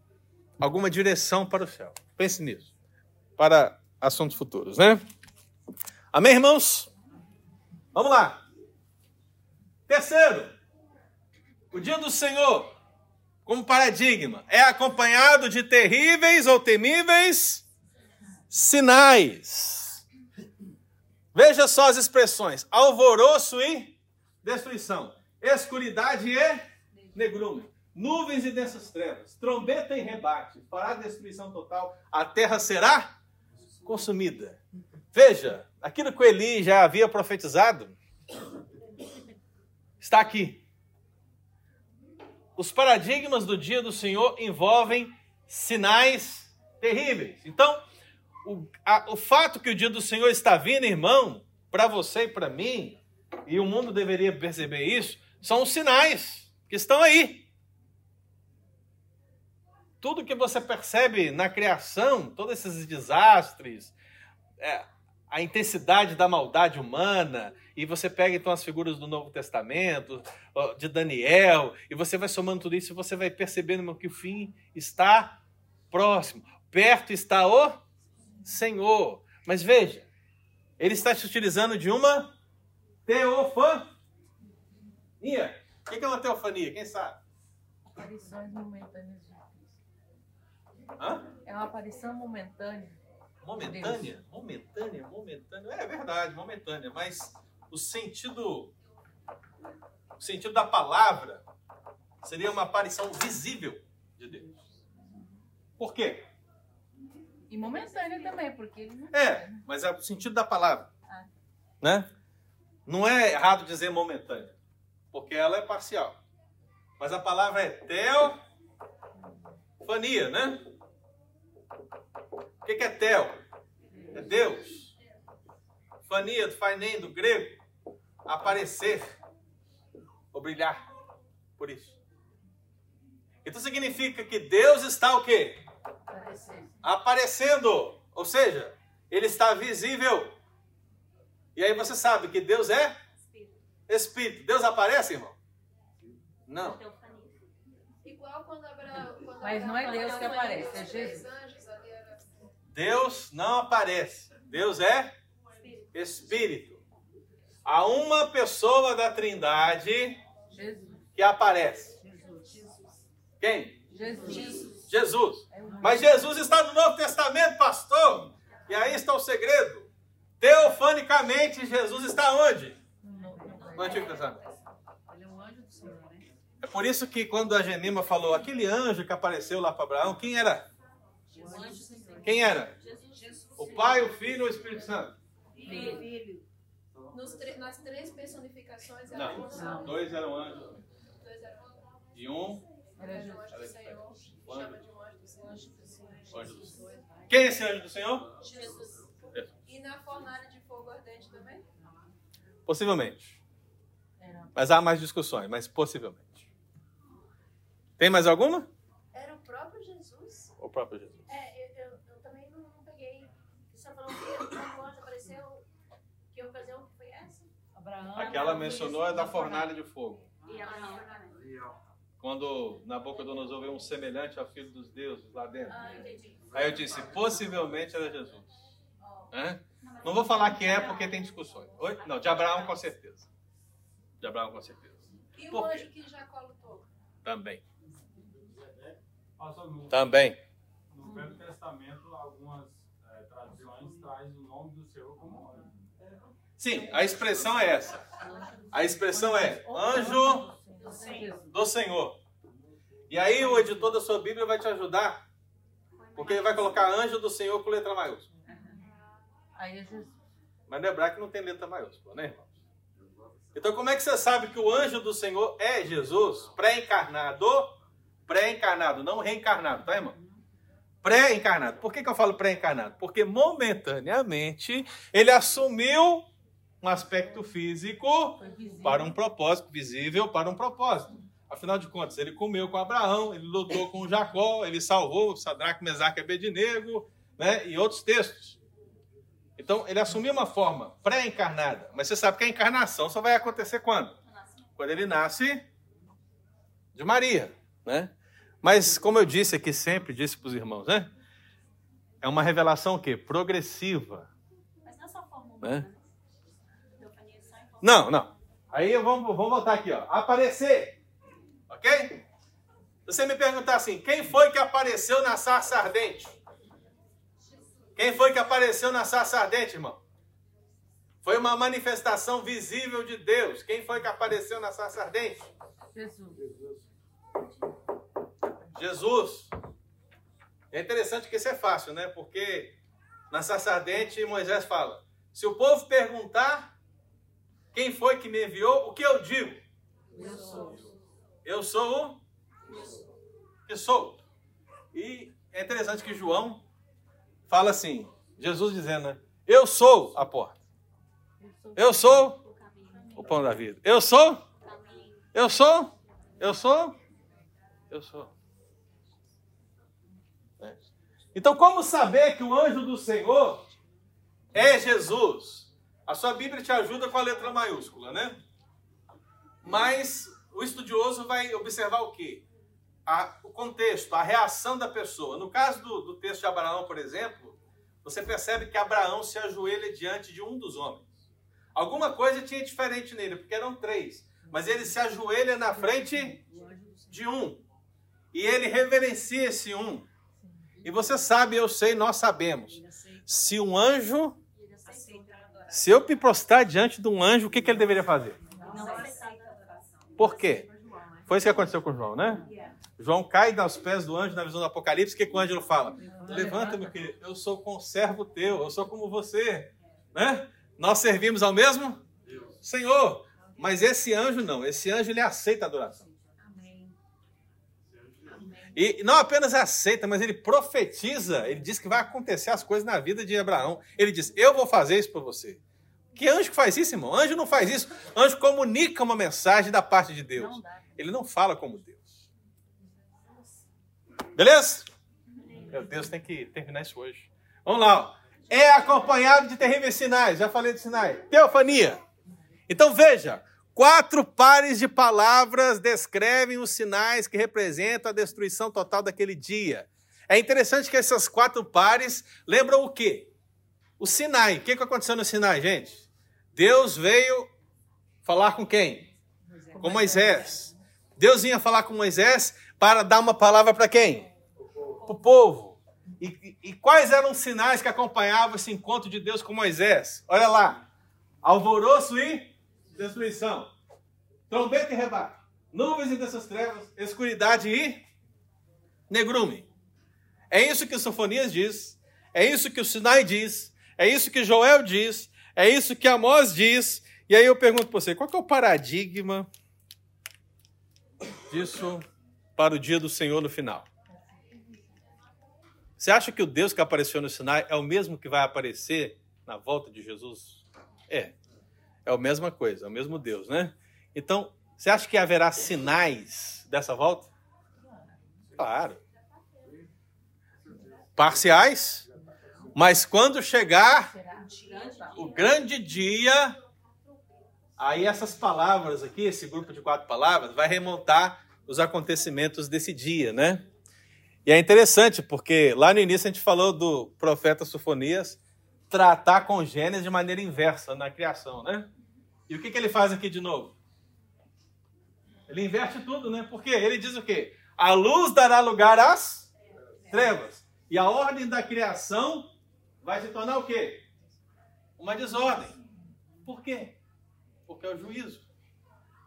A: alguma direção para o céu. Pense nisso. Para assuntos futuros, né? Amém, irmãos? Vamos lá. Terceiro, o dia do Senhor, como paradigma, é acompanhado de terríveis ou temíveis sinais. Veja só as expressões: alvoroço e destruição, escuridade e negrume, nuvens e densas trevas, trombeta e rebate, fará destruição total, a terra será consumida. Veja, aquilo que Eli já havia profetizado está aqui. Os paradigmas do dia do Senhor envolvem sinais terríveis. Então, o, a, o fato que o dia do Senhor está vindo, irmão, para você e para mim, e o mundo deveria perceber isso, são os sinais que estão aí. Tudo que você percebe na criação, todos esses desastres, é, a intensidade da maldade humana, e você pega então as figuras do Novo Testamento, de Daniel, e você vai somando tudo isso e você vai percebendo que o fim está próximo. Perto está o Senhor. Mas veja, ele está se utilizando de uma teofania. O que é uma teofania? Quem sabe?
B: Aparições momentâneas de Cristo.
A: Hã?
B: É uma aparição momentânea.
A: Momentânea? Momentânea, momentânea. É verdade, momentânea, mas o sentido o sentido da palavra seria uma aparição visível de Deus. Por quê?
B: E momentânea também, porque ele não
A: É, mas é o sentido da palavra.
B: Ah.
A: Né? Não é errado dizer momentânea, porque ela é parcial. Mas a palavra é teofania, né? O que é tel? É Deus. Fania, do fainem, do grego, aparecer ou brilhar. Por isso. Então significa que Deus está o quê?
B: aparecer.
A: Aparecendo. Ou seja, ele está visível. E aí você sabe que Deus é Espírito. Deus aparece, irmão? Não.
E: Igual quando Abraão.
B: Mas não é Deus que
E: falou
B: aparece, é Jesus.
A: Deus não aparece. Deus é Espírito. Há uma pessoa da Trindade que aparece. Quem?
B: Jesus.
A: Jesus. Mas Jesus está no Novo Testamento, pastor. E aí está o segredo. Teofanicamente, Jesus está onde?
B: no-
A: Antigo Testamento.
B: É
A: por isso que quando a Genima falou, aquele anjo que apareceu lá para Abraão, quem era?
B: O anjo do Senhor.
A: Quem era? O Pai, o Filho ou o Espírito Santo?
B: Filho.
E: nas três personificações era
A: Não,
E: só.
A: dois eram anjos.
E: Dois eram
A: E um,
B: Era
E: um
B: Jesus.
E: anjo do Senhor. Chama de um anjo do Senhor.
A: anjo do Senhor. Quem é esse anjo do Senhor?
E: Jesus. E na fornalha de fogo ardente também?
A: Possivelmente. Mas há mais discussões, mas possivelmente. Tem mais alguma?
E: Era o próprio Jesus?
A: O próprio Jesus.
E: É, eu, eu, eu também não, não peguei. Você falou que quando o anjo apareceu, que ocasião que foi
B: Abraão.
A: Aquela mencionou é da fornalha de fogo.
E: E Abraão.
A: Quando Nabucodonosor vê um semelhante ao filho dos deuses lá dentro.
E: Ah.
A: Aí eu disse, possivelmente era Jesus. Hã? Não vou falar que é porque tem discussões. Oi? Não, de Abraão com certeza. De Abraão com certeza.
E: E o anjo que Jacó lutou?
A: Também. Também.
G: no Velho Testamento, algumas eh, traduções trazem o nome do Senhor como anjo.
A: Sim, a expressão é essa. A expressão é anjo do Senhor. E aí o editor da sua Bíblia vai te ajudar, porque ele vai colocar anjo do Senhor com letra maiúscula.
B: Aí é Jesus.
A: Mas lembrar que não tem letra maiúscula, né, irmãos? Então, como é que você sabe que o anjo do Senhor é Jesus? Pré-encarnado, pré-encarnado, não reencarnado, tá, irmão? Pré-encarnado. Por que, que eu falo pré-encarnado? Porque momentaneamente ele assumiu um aspecto físico para um propósito, visível para um propósito. Afinal de contas, ele comeu com Abraão, ele lutou com Jacó, ele salvou Sadraque, Mesaque e Abednego, né? e outros textos. Então, ele assumiu uma forma pré-encarnada. Mas você sabe que a encarnação só vai acontecer quando? Quando ele nasce de Maria, né? Mas, como eu disse aqui sempre, disse para os irmãos, né? É uma revelação o quê? Progressiva.
H: Mas não é só forma
A: Né?
H: humana, né? Teofania só em forma
A: Não, não. Aí eu vamos, vamos voltar aqui, ó. Aparecer. Ok? Se você me perguntar assim, quem foi que apareceu na sarça ardente? Quem foi que apareceu na sarça ardente, irmão? Foi uma manifestação visível de Deus. Quem foi que apareceu na sarça ardente?
B: Jesus.
A: Jesus. É interessante que isso é fácil, né? Porque na sarça ardente Moisés fala: se o povo perguntar quem foi que me enviou, o que eu digo?
B: Eu sou.
A: Eu sou o que sou. E é interessante que João fala assim, Jesus dizendo, né? Eu sou a porta. Eu sou
H: o
A: pão da vida. Eu sou, eu sou, eu sou, eu sou. É. Então, como saber que o anjo do Senhor é Jesus? A sua Bíblia te ajuda com a letra maiúscula, né? Mas o estudioso vai observar o quê? A- o contexto, a reação da pessoa. No caso do, do texto de Abraão, por exemplo, você percebe que Abraão se ajoelha diante de um dos homens. Alguma coisa tinha diferente nele, porque eram três. Mas ele se ajoelha na frente de um. E ele reverencia esse um. E você sabe, eu sei, nós sabemos. Se um anjo,
H: Ele aceita.
B: Aceita a adoração.
A: Se eu me prostrar diante de um anjo, o que, que ele deveria fazer?
H: Não aceita a adoração.
A: Por quê?
B: Né?
A: Foi isso que aconteceu com João, né? João cai aos pés do anjo na visão do Apocalipse. O que, que o anjo fala? Levanta, meu querido, eu sou conservo teu, eu sou como você. Né? Nós servimos ao mesmo Senhor. Mas esse anjo não, esse anjo ele aceita a adoração. E não apenas aceita, mas ele profetiza, ele diz que vai acontecer as coisas na vida de Abraão. Ele diz: Eu vou fazer isso por você. Que anjo faz isso, irmão? Anjo não faz isso. Anjo comunica uma mensagem da parte de Deus.
B: Não.
A: Ele não fala como Deus. Beleza? Meu Deus, tem que terminar isso hoje. Vamos lá. ó. É acompanhado de terríveis sinais. Já falei de sinais. Teofania. Então veja, quatro pares de palavras descrevem os sinais que representam a destruição total daquele dia. É interessante que essas quatro pares lembram o quê? O Sinai. O que aconteceu no Sinai, gente? Deus veio falar com quem? Com Moisés. Deus vinha falar com Moisés para dar uma palavra para quem? Para o povo. E- e quais eram os sinais que acompanhavam esse encontro de Deus com Moisés? Olha lá. Alvoroço e destruição. Trombeta e rebate. Nuvens e dessas trevas. Escuridade e negrume. É isso que Sofonias diz. É isso que o Sinai diz. É isso que Joel diz. É isso que Amós diz. E aí eu pergunto para você, qual é o paradigma disso para o dia do Senhor no final? Você acha que o Deus que apareceu no Sinai é o mesmo que vai aparecer na volta de Jesus? É. É a mesma coisa, é o mesmo Deus, né? Então, você acha que haverá sinais dessa volta? Claro. Parciais, mas quando chegar o grande dia, aí essas palavras aqui, esse grupo de quatro palavras, vai remontar os acontecimentos desse dia, né? E é interessante porque lá no início a gente falou do profeta Sofonias tratar com Gênesis de maneira inversa na criação, né? E o que, que ele faz aqui de novo? Ele inverte tudo, né? Porque ele diz o quê? A luz dará lugar às trevas. E a ordem da criação vai se tornar o quê? Uma desordem. Por quê? Porque é o juízo.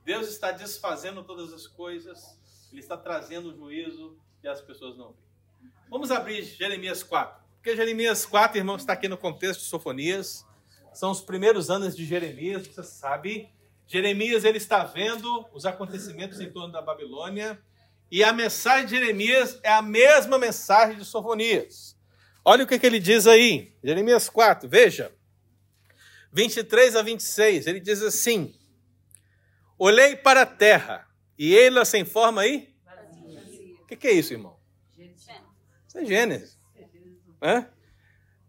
A: Deus está desfazendo todas as coisas, Ele está trazendo o juízo e as pessoas não veem. Vamos abrir Jeremias 4. Porque Jeremias 4, irmãos, está aqui no contexto de Sofonias. São os primeiros anos de Jeremias, você sabe. Jeremias ele está vendo os acontecimentos em torno da Babilônia. E a mensagem de Jeremias é a mesma mensagem de Sofonias. Olha o que, que ele diz aí. Jeremias 4, veja. 23 a 26, ele diz assim: Olhei para a terra, e ela sem forma aí? O que, que é isso, irmão? Isso é Gênesis. Hã?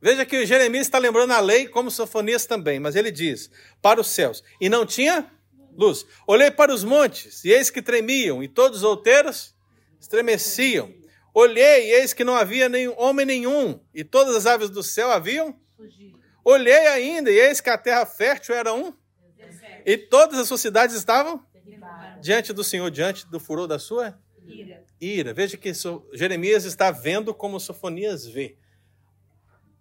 A: Veja que o Jeremias está lembrando a lei, como Sofonias também, mas ele diz: para os céus, e não tinha luz. Olhei para os montes, e eis que tremiam, e todos os outeiros estremeciam. Olhei, e eis que não havia nenhum, homem nenhum, e todas as aves do céu haviam. Olhei ainda, e eis que a terra fértil era um, e todas as suas cidades estavam diante do Senhor, diante do furor da sua ira. Veja que Jeremias está vendo como Sofonias vê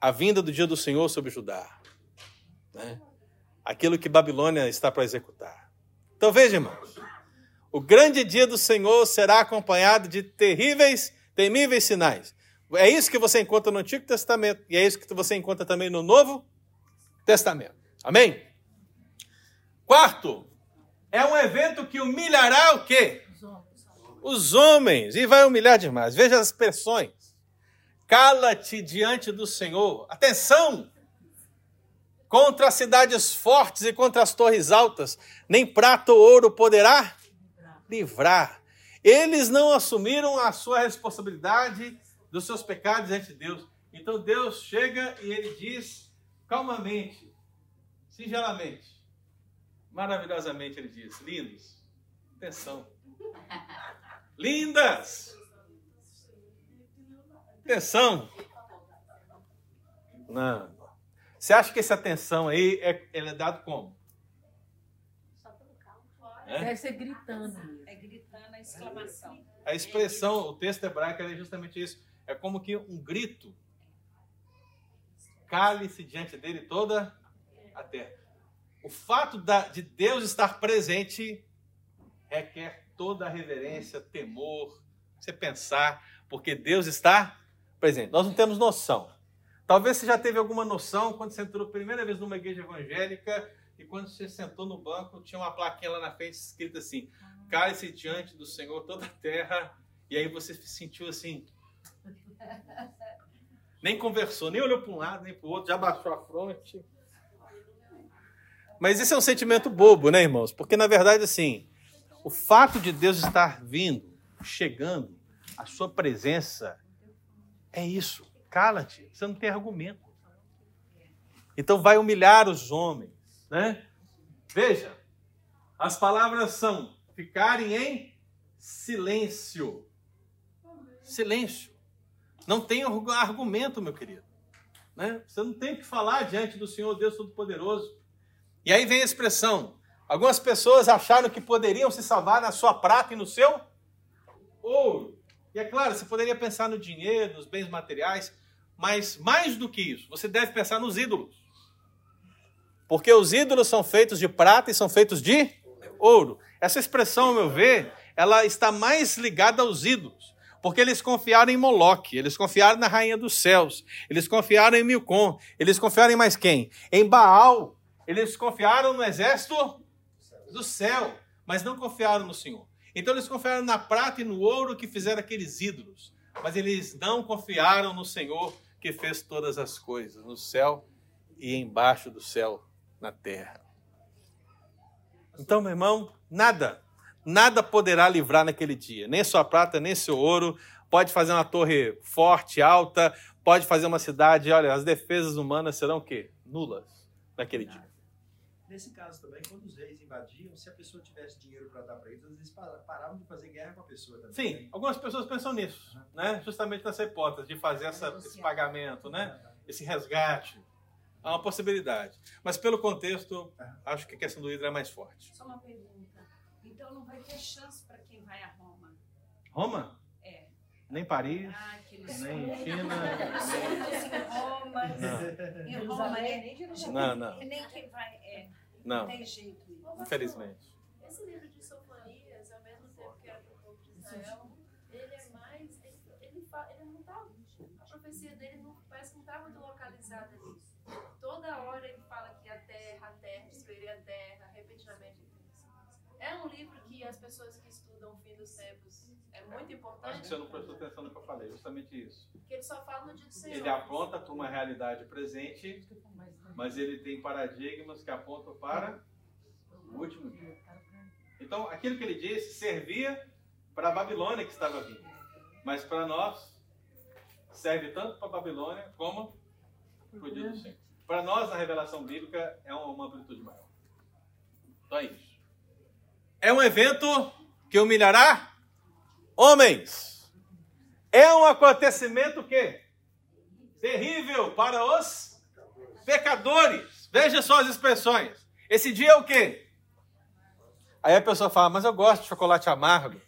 A: a vinda do dia do Senhor sobre Judá. Né? Aquilo que Babilônia está para executar. Então veja, irmãos. O grande dia do Senhor será acompanhado de terríveis, temíveis sinais. É isso que você encontra no Antigo Testamento e é isso que você encontra também no Novo Testamento. Amém? Quarto, é um evento que humilhará o quê? Os homens. E vai humilhar demais. Veja as expressões. Cala-te diante do Senhor. Atenção! Contra as cidades fortes e contra as torres altas, nem prata ou ouro poderá livrar. Eles não assumiram a sua responsabilidade dos seus pecados diante de Deus. Então Deus chega e ele diz calmamente, singelamente, maravilhosamente, ele diz: lindos, atenção, lindas, atenção. Não. Você acha que essa atenção aí é, ele é dado como? É?
B: Deve ser gritando.
H: É gritando a exclamação.
A: A expressão, o texto hebraico é justamente isso. É como que um grito. Cale-se diante dele toda a terra. O fato da, de Deus estar presente requer toda a reverência, temor, você pensar, porque Deus está presente. Nós não temos noção. Talvez você já teve alguma noção quando você entrou a primeira vez numa igreja evangélica e quando você sentou no banco tinha uma plaquinha lá na frente escrita assim: cale-se diante do Senhor toda a terra. E aí você se sentiu assim. Nem conversou, nem olhou para um lado, nem para o outro, já baixou a fronte. Mas esse é um sentimento bobo, né, irmãos? Porque na verdade, assim, o fato de Deus estar vindo, chegando, a sua presença, é isso. Cala-te, você não tem argumento. Então vai humilhar os homens, né? Veja, as palavras são ficarem em silêncio. Silêncio. Não tem argumento, meu querido. Né? Você não tem que falar diante do Senhor Deus Todo-Poderoso. E aí vem a expressão: algumas pessoas acharam que poderiam se salvar na sua prata e no seu ouro. E é claro, você poderia pensar no dinheiro, nos bens materiais, mas mais do que isso, você deve pensar nos ídolos. Porque os ídolos são feitos de prata e são feitos de ouro. Essa expressão, ao meu ver, ela está mais ligada aos ídolos. Porque eles confiaram em Moloque, eles confiaram na rainha dos céus, eles confiaram em Milcom, eles confiaram em mais quem? Em Baal. Eles confiaram no exército do céu, mas não confiaram no Senhor. Então eles confiaram na prata e no ouro que fizeram aqueles ídolos, mas eles não confiaram no Senhor que fez todas as coisas, no céu e embaixo do céu, na terra. Então, meu irmão, Nada. Nada poderá livrar naquele dia. Nem sua prata, nem seu ouro. Pode fazer uma torre forte, alta. Pode fazer uma cidade. Olha, as defesas humanas serão o quê? Nulas naquele dia.
F: Nesse caso também, quando os reis invadiam, se a pessoa tivesse dinheiro para dar para eles, eles pa- paravam de fazer guerra com a pessoa também.
A: Sim, algumas pessoas pensam nisso, né? Justamente nessa hipótese de fazer essa- esse pagamento, né? Esse resgate. Há uma possibilidade. Mas pelo contexto, acho que a questão do hidro é mais forte.
H: Só uma pergunta. Então não vai ter chance para quem vai a Roma?
A: Roma? Nem Paris,
H: Ah,
A: nem China.
H: em Roma.
A: Não,
H: Em Roma, né?
A: não, não.
H: Nem quem vai. É,
A: não
H: tem jeito.
A: infelizmente.
E: Esse livro de Sofonias, ao mesmo tempo que era para o povo de Israel, ele é mais. Ele, ele, ele não tá. A profecia dele não, parece que não está muito localizada nisso. Toda hora ele fala que a terra, a terra, destruiria a terra, repetidamente. É um livro que as pessoas que estudam o fim dos tempos é muito importante.
A: Acho que você não prestou atenção no que eu falei, justamente isso.
E: Porque ele só fala no dia do Senhor.
A: Ele aponta para uma realidade presente, mas ele tem paradigmas que apontam para o último dia. Então, aquilo que ele disse servia para a Babilônia que estava vindo, mas para nós serve tanto para a Babilônia como para o dia do Senhor. Para nós, na revelação bíblica, é uma, uma amplitude maior. Então é isso. É um evento que humilhará homens. É um acontecimento que terrível para os pecadores. Veja só as expressões. Esse dia é o quê? Aí a pessoa fala, mas eu gosto de chocolate amargo.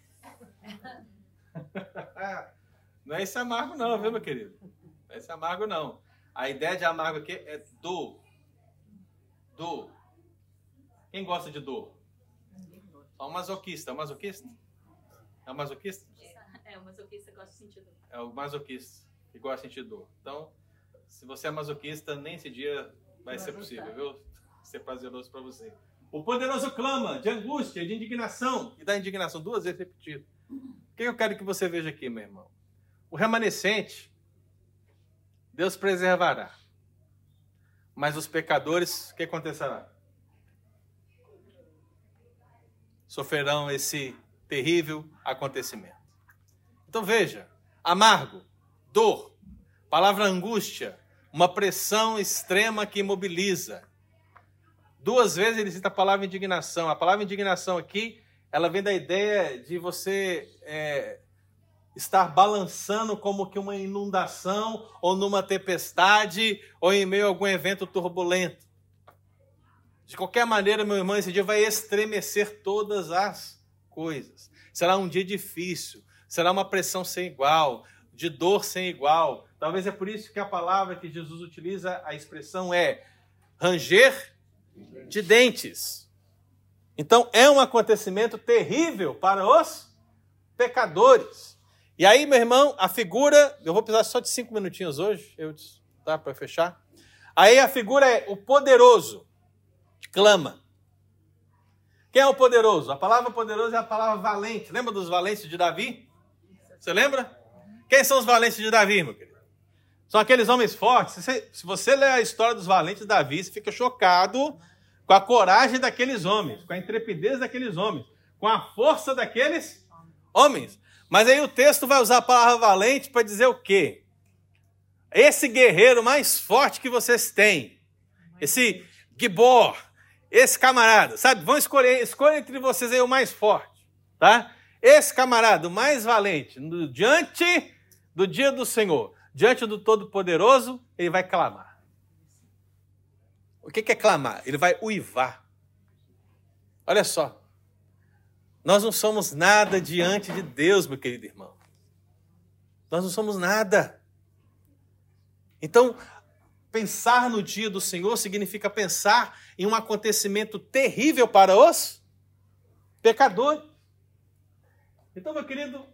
A: *laughs* não é esse amargo não, viu, meu querido? Não é esse amargo não. A ideia de amargo aqui é dor. Dor. Quem gosta de dor? Só um masoquista. É um masoquista? É um masoquista?
B: É, o masoquista gosta de sentir dor.
A: É o masoquista que gosta de sentir dor. Então, se você é masoquista, nem esse dia vai ser possível, viu? *laughs* Ser prazeroso para você. O poderoso clama de angústia, de indignação, e da indignação duas vezes repetido. O que eu quero que você veja aqui, meu irmão? O remanescente, Deus preservará. Mas os pecadores, o que acontecerá? Sofrerão esse terrível acontecimento. Então veja, amargo, dor, palavra angústia, uma pressão extrema que imobiliza. Duas vezes ele cita a palavra indignação. A palavra indignação aqui, ela vem da ideia de você é, estar balançando como que uma inundação, ou numa tempestade, ou em meio a algum evento turbulento. De qualquer maneira, meu irmão, esse dia vai estremecer todas as coisas. Será um dia difícil, será uma pressão sem igual, de dor sem igual. Talvez é por isso que a palavra que Jesus utiliza, a expressão é ranger de dentes. Então é um acontecimento terrível para os pecadores. E aí, meu irmão, a figura, eu vou precisar só de cinco minutinhos hoje, eu tá para fechar. Aí a figura é o poderoso clama. Quem é o poderoso? A palavra poderoso é a palavra valente. Lembra dos valentes de Davi? Você lembra? Quem são os valentes de Davi, meu querido? São aqueles homens fortes. Se você, se você ler a história dos valentes de Davi, você fica chocado com a coragem daqueles homens, com a intrepidez daqueles homens, com a força daqueles homens. Mas aí o texto vai usar a palavra valente para dizer o quê? Esse guerreiro mais forte que vocês têm, esse Gibor, esse camarada, sabe? Vão escolher, escolha entre vocês aí o mais forte, tá? Esse camarada, o mais valente, no, diante do dia do Senhor, diante do Todo-Poderoso, ele vai clamar. O que, é clamar? Ele vai uivar. Olha só. Nós não somos nada diante de Deus, meu querido irmão. Nós não somos nada. Então, pensar no dia do Senhor significa pensar em um acontecimento terrível para os pecadores. Então, meu querido,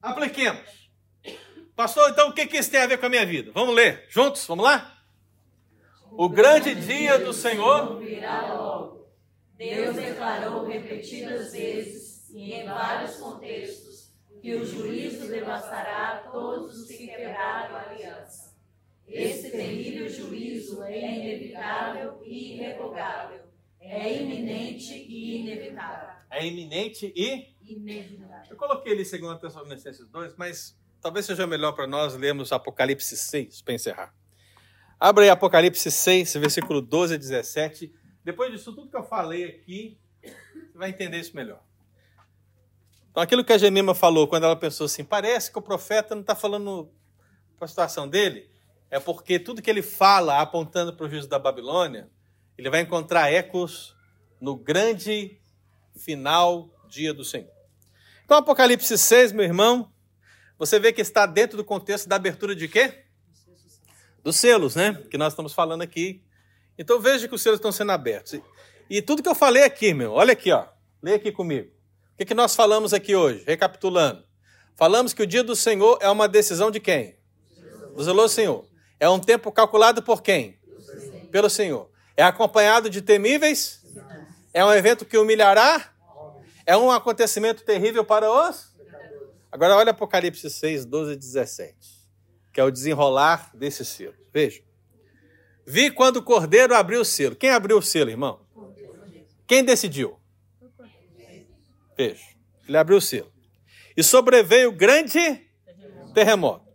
A: apliquemos. Pastor, então o que isso tem a ver com a minha vida? Vamos ler juntos? Vamos lá? O grande dia do Senhor
I: virá logo. Deus declarou repetidas vezes e em vários contextos que o juízo devastará todos os que quebraram a aliança. Esse terrível juízo é inevitável e irrevogável. É iminente e inevitável.
A: É iminente e
I: Inevitável.
A: Eu coloquei ali 2 Tessalonicenses 2, mas talvez seja melhor para nós lermos Apocalipse 6 para encerrar. Abra aí Apocalipse 6, versículo 12 a 17. Depois disso tudo que eu falei aqui, você vai entender isso melhor. Então, aquilo que a Gemima falou quando ela pensou assim, parece que o profeta não está falando para a situação dele, é porque tudo que ele fala apontando para o juízo da Babilônia, ele vai encontrar ecos no grande final dia do Senhor. Então, Apocalipse 6, meu irmão, você vê que está dentro do contexto da abertura de quê? Dos selos, né? Que nós estamos falando aqui. Então, veja que os selos estão sendo abertos. E tudo que eu falei aqui, meu, olha aqui, ó. Leia aqui comigo. O que, que nós falamos aqui hoje? Recapitulando. Falamos que o dia do Senhor é uma decisão de quem? Do zeloso Senhor. É um tempo calculado por quem? Pelo Senhor. É acompanhado de temíveis? É um evento que humilhará? É um acontecimento terrível para os? Agora olha Apocalipse 6, 12 e 17, que é o desenrolar desse selo. Veja. Vi quando o cordeiro abriu o selo. Quem abriu o selo, irmão? Quem decidiu? Veja. Ele abriu o selo. E sobreveio grande terremoto.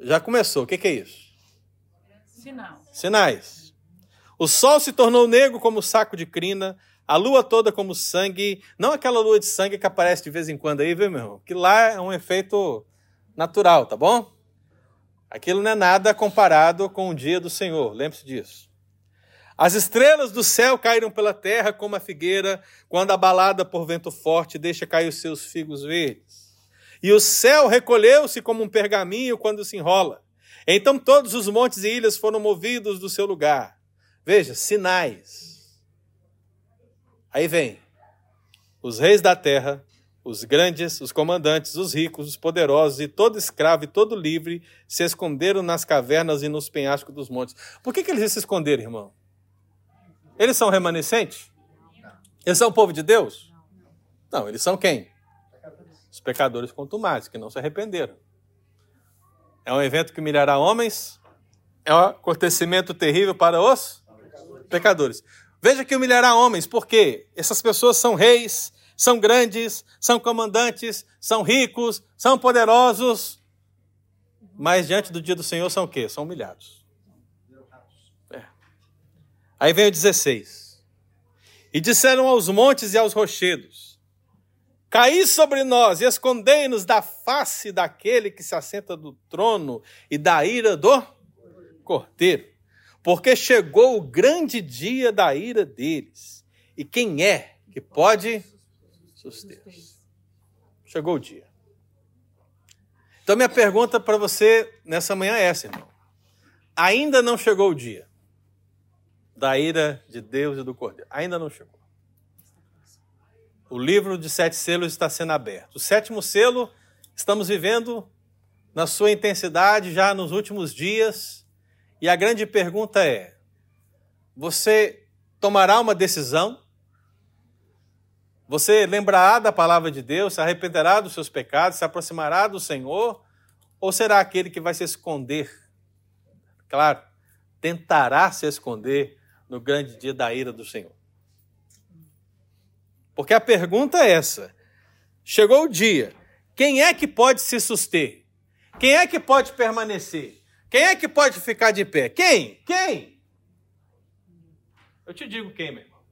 A: Já começou. O que, que é isso?
H: Sinal.
A: Sinais. O sol se tornou negro como saco de crina, a lua toda como sangue, não aquela lua de sangue que aparece de vez em quando aí, viu, meu irmão? Que lá é um efeito natural, tá bom? Aquilo não é nada comparado com o dia do Senhor, lembre-se disso. As estrelas do céu caíram pela terra como a figueira, quando abalada por vento forte deixa cair os seus figos verdes. E o céu recolheu-se como um pergaminho quando se enrola. Então todos os montes e ilhas foram movidos do seu lugar. Veja, sinais. Aí vem os reis da terra, os grandes, os comandantes, os ricos, os poderosos e todo escravo e todo livre se esconderam nas cavernas e nos penhascos dos montes. Por que, que eles se esconderam, irmão? Eles são remanescentes? Eles são o povo de Deus? Não, eles são quem? Os pecadores contumazes, que não se arrependeram. É um evento que humilhará homens, é um acontecimento terrível para os pecadores. Veja que humilhará homens, porque essas pessoas são reis, são grandes, são comandantes, são ricos, são poderosos, mas diante do dia do Senhor são o quê? São humilhados. É. Aí vem o 16. E disseram aos montes e aos rochedos: Caí sobre nós e escondei-nos da face daquele que se assenta do trono e da ira do cordeiro. Porque chegou o grande dia da ira deles. E quem é que pode suster? Chegou o dia. Então, minha pergunta para você nessa manhã é essa, irmão. Ainda não chegou o dia da ira de Deus e do cordeiro. Ainda não chegou. O livro de sete selos está sendo aberto. O sétimo selo, estamos vivendo na sua intensidade já nos últimos dias. E a grande pergunta é: você tomará uma decisão? Você lembrará da palavra de Deus, se arrependerá dos seus pecados, se aproximará do Senhor? Ou será aquele que vai se esconder? Claro, tentará se esconder no grande dia da ira do Senhor. Porque a pergunta é essa: chegou o dia, quem é que pode se suster? Quem é que pode permanecer? Quem é que pode ficar de pé? Quem? Quem? Eu te digo quem, meu irmão.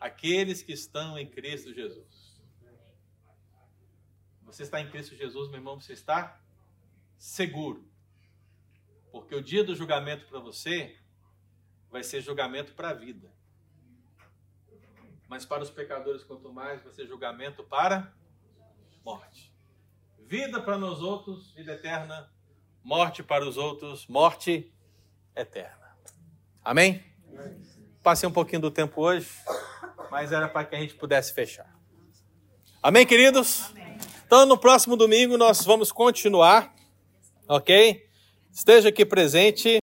A: Aqueles que estão em Cristo Jesus. Você está em Cristo Jesus, meu irmão, você está seguro. Porque o dia do julgamento para você vai ser julgamento para a vida. Mas para os pecadores, quanto mais, vai ser julgamento para morte. Vida para nós outros, vida eterna. Morte para os outros, morte eterna. Amém? Passei um pouquinho do tempo hoje, mas era para que a gente pudesse fechar. Amém, queridos? Amém. Então, no próximo domingo, nós vamos continuar, ok? Esteja aqui presente.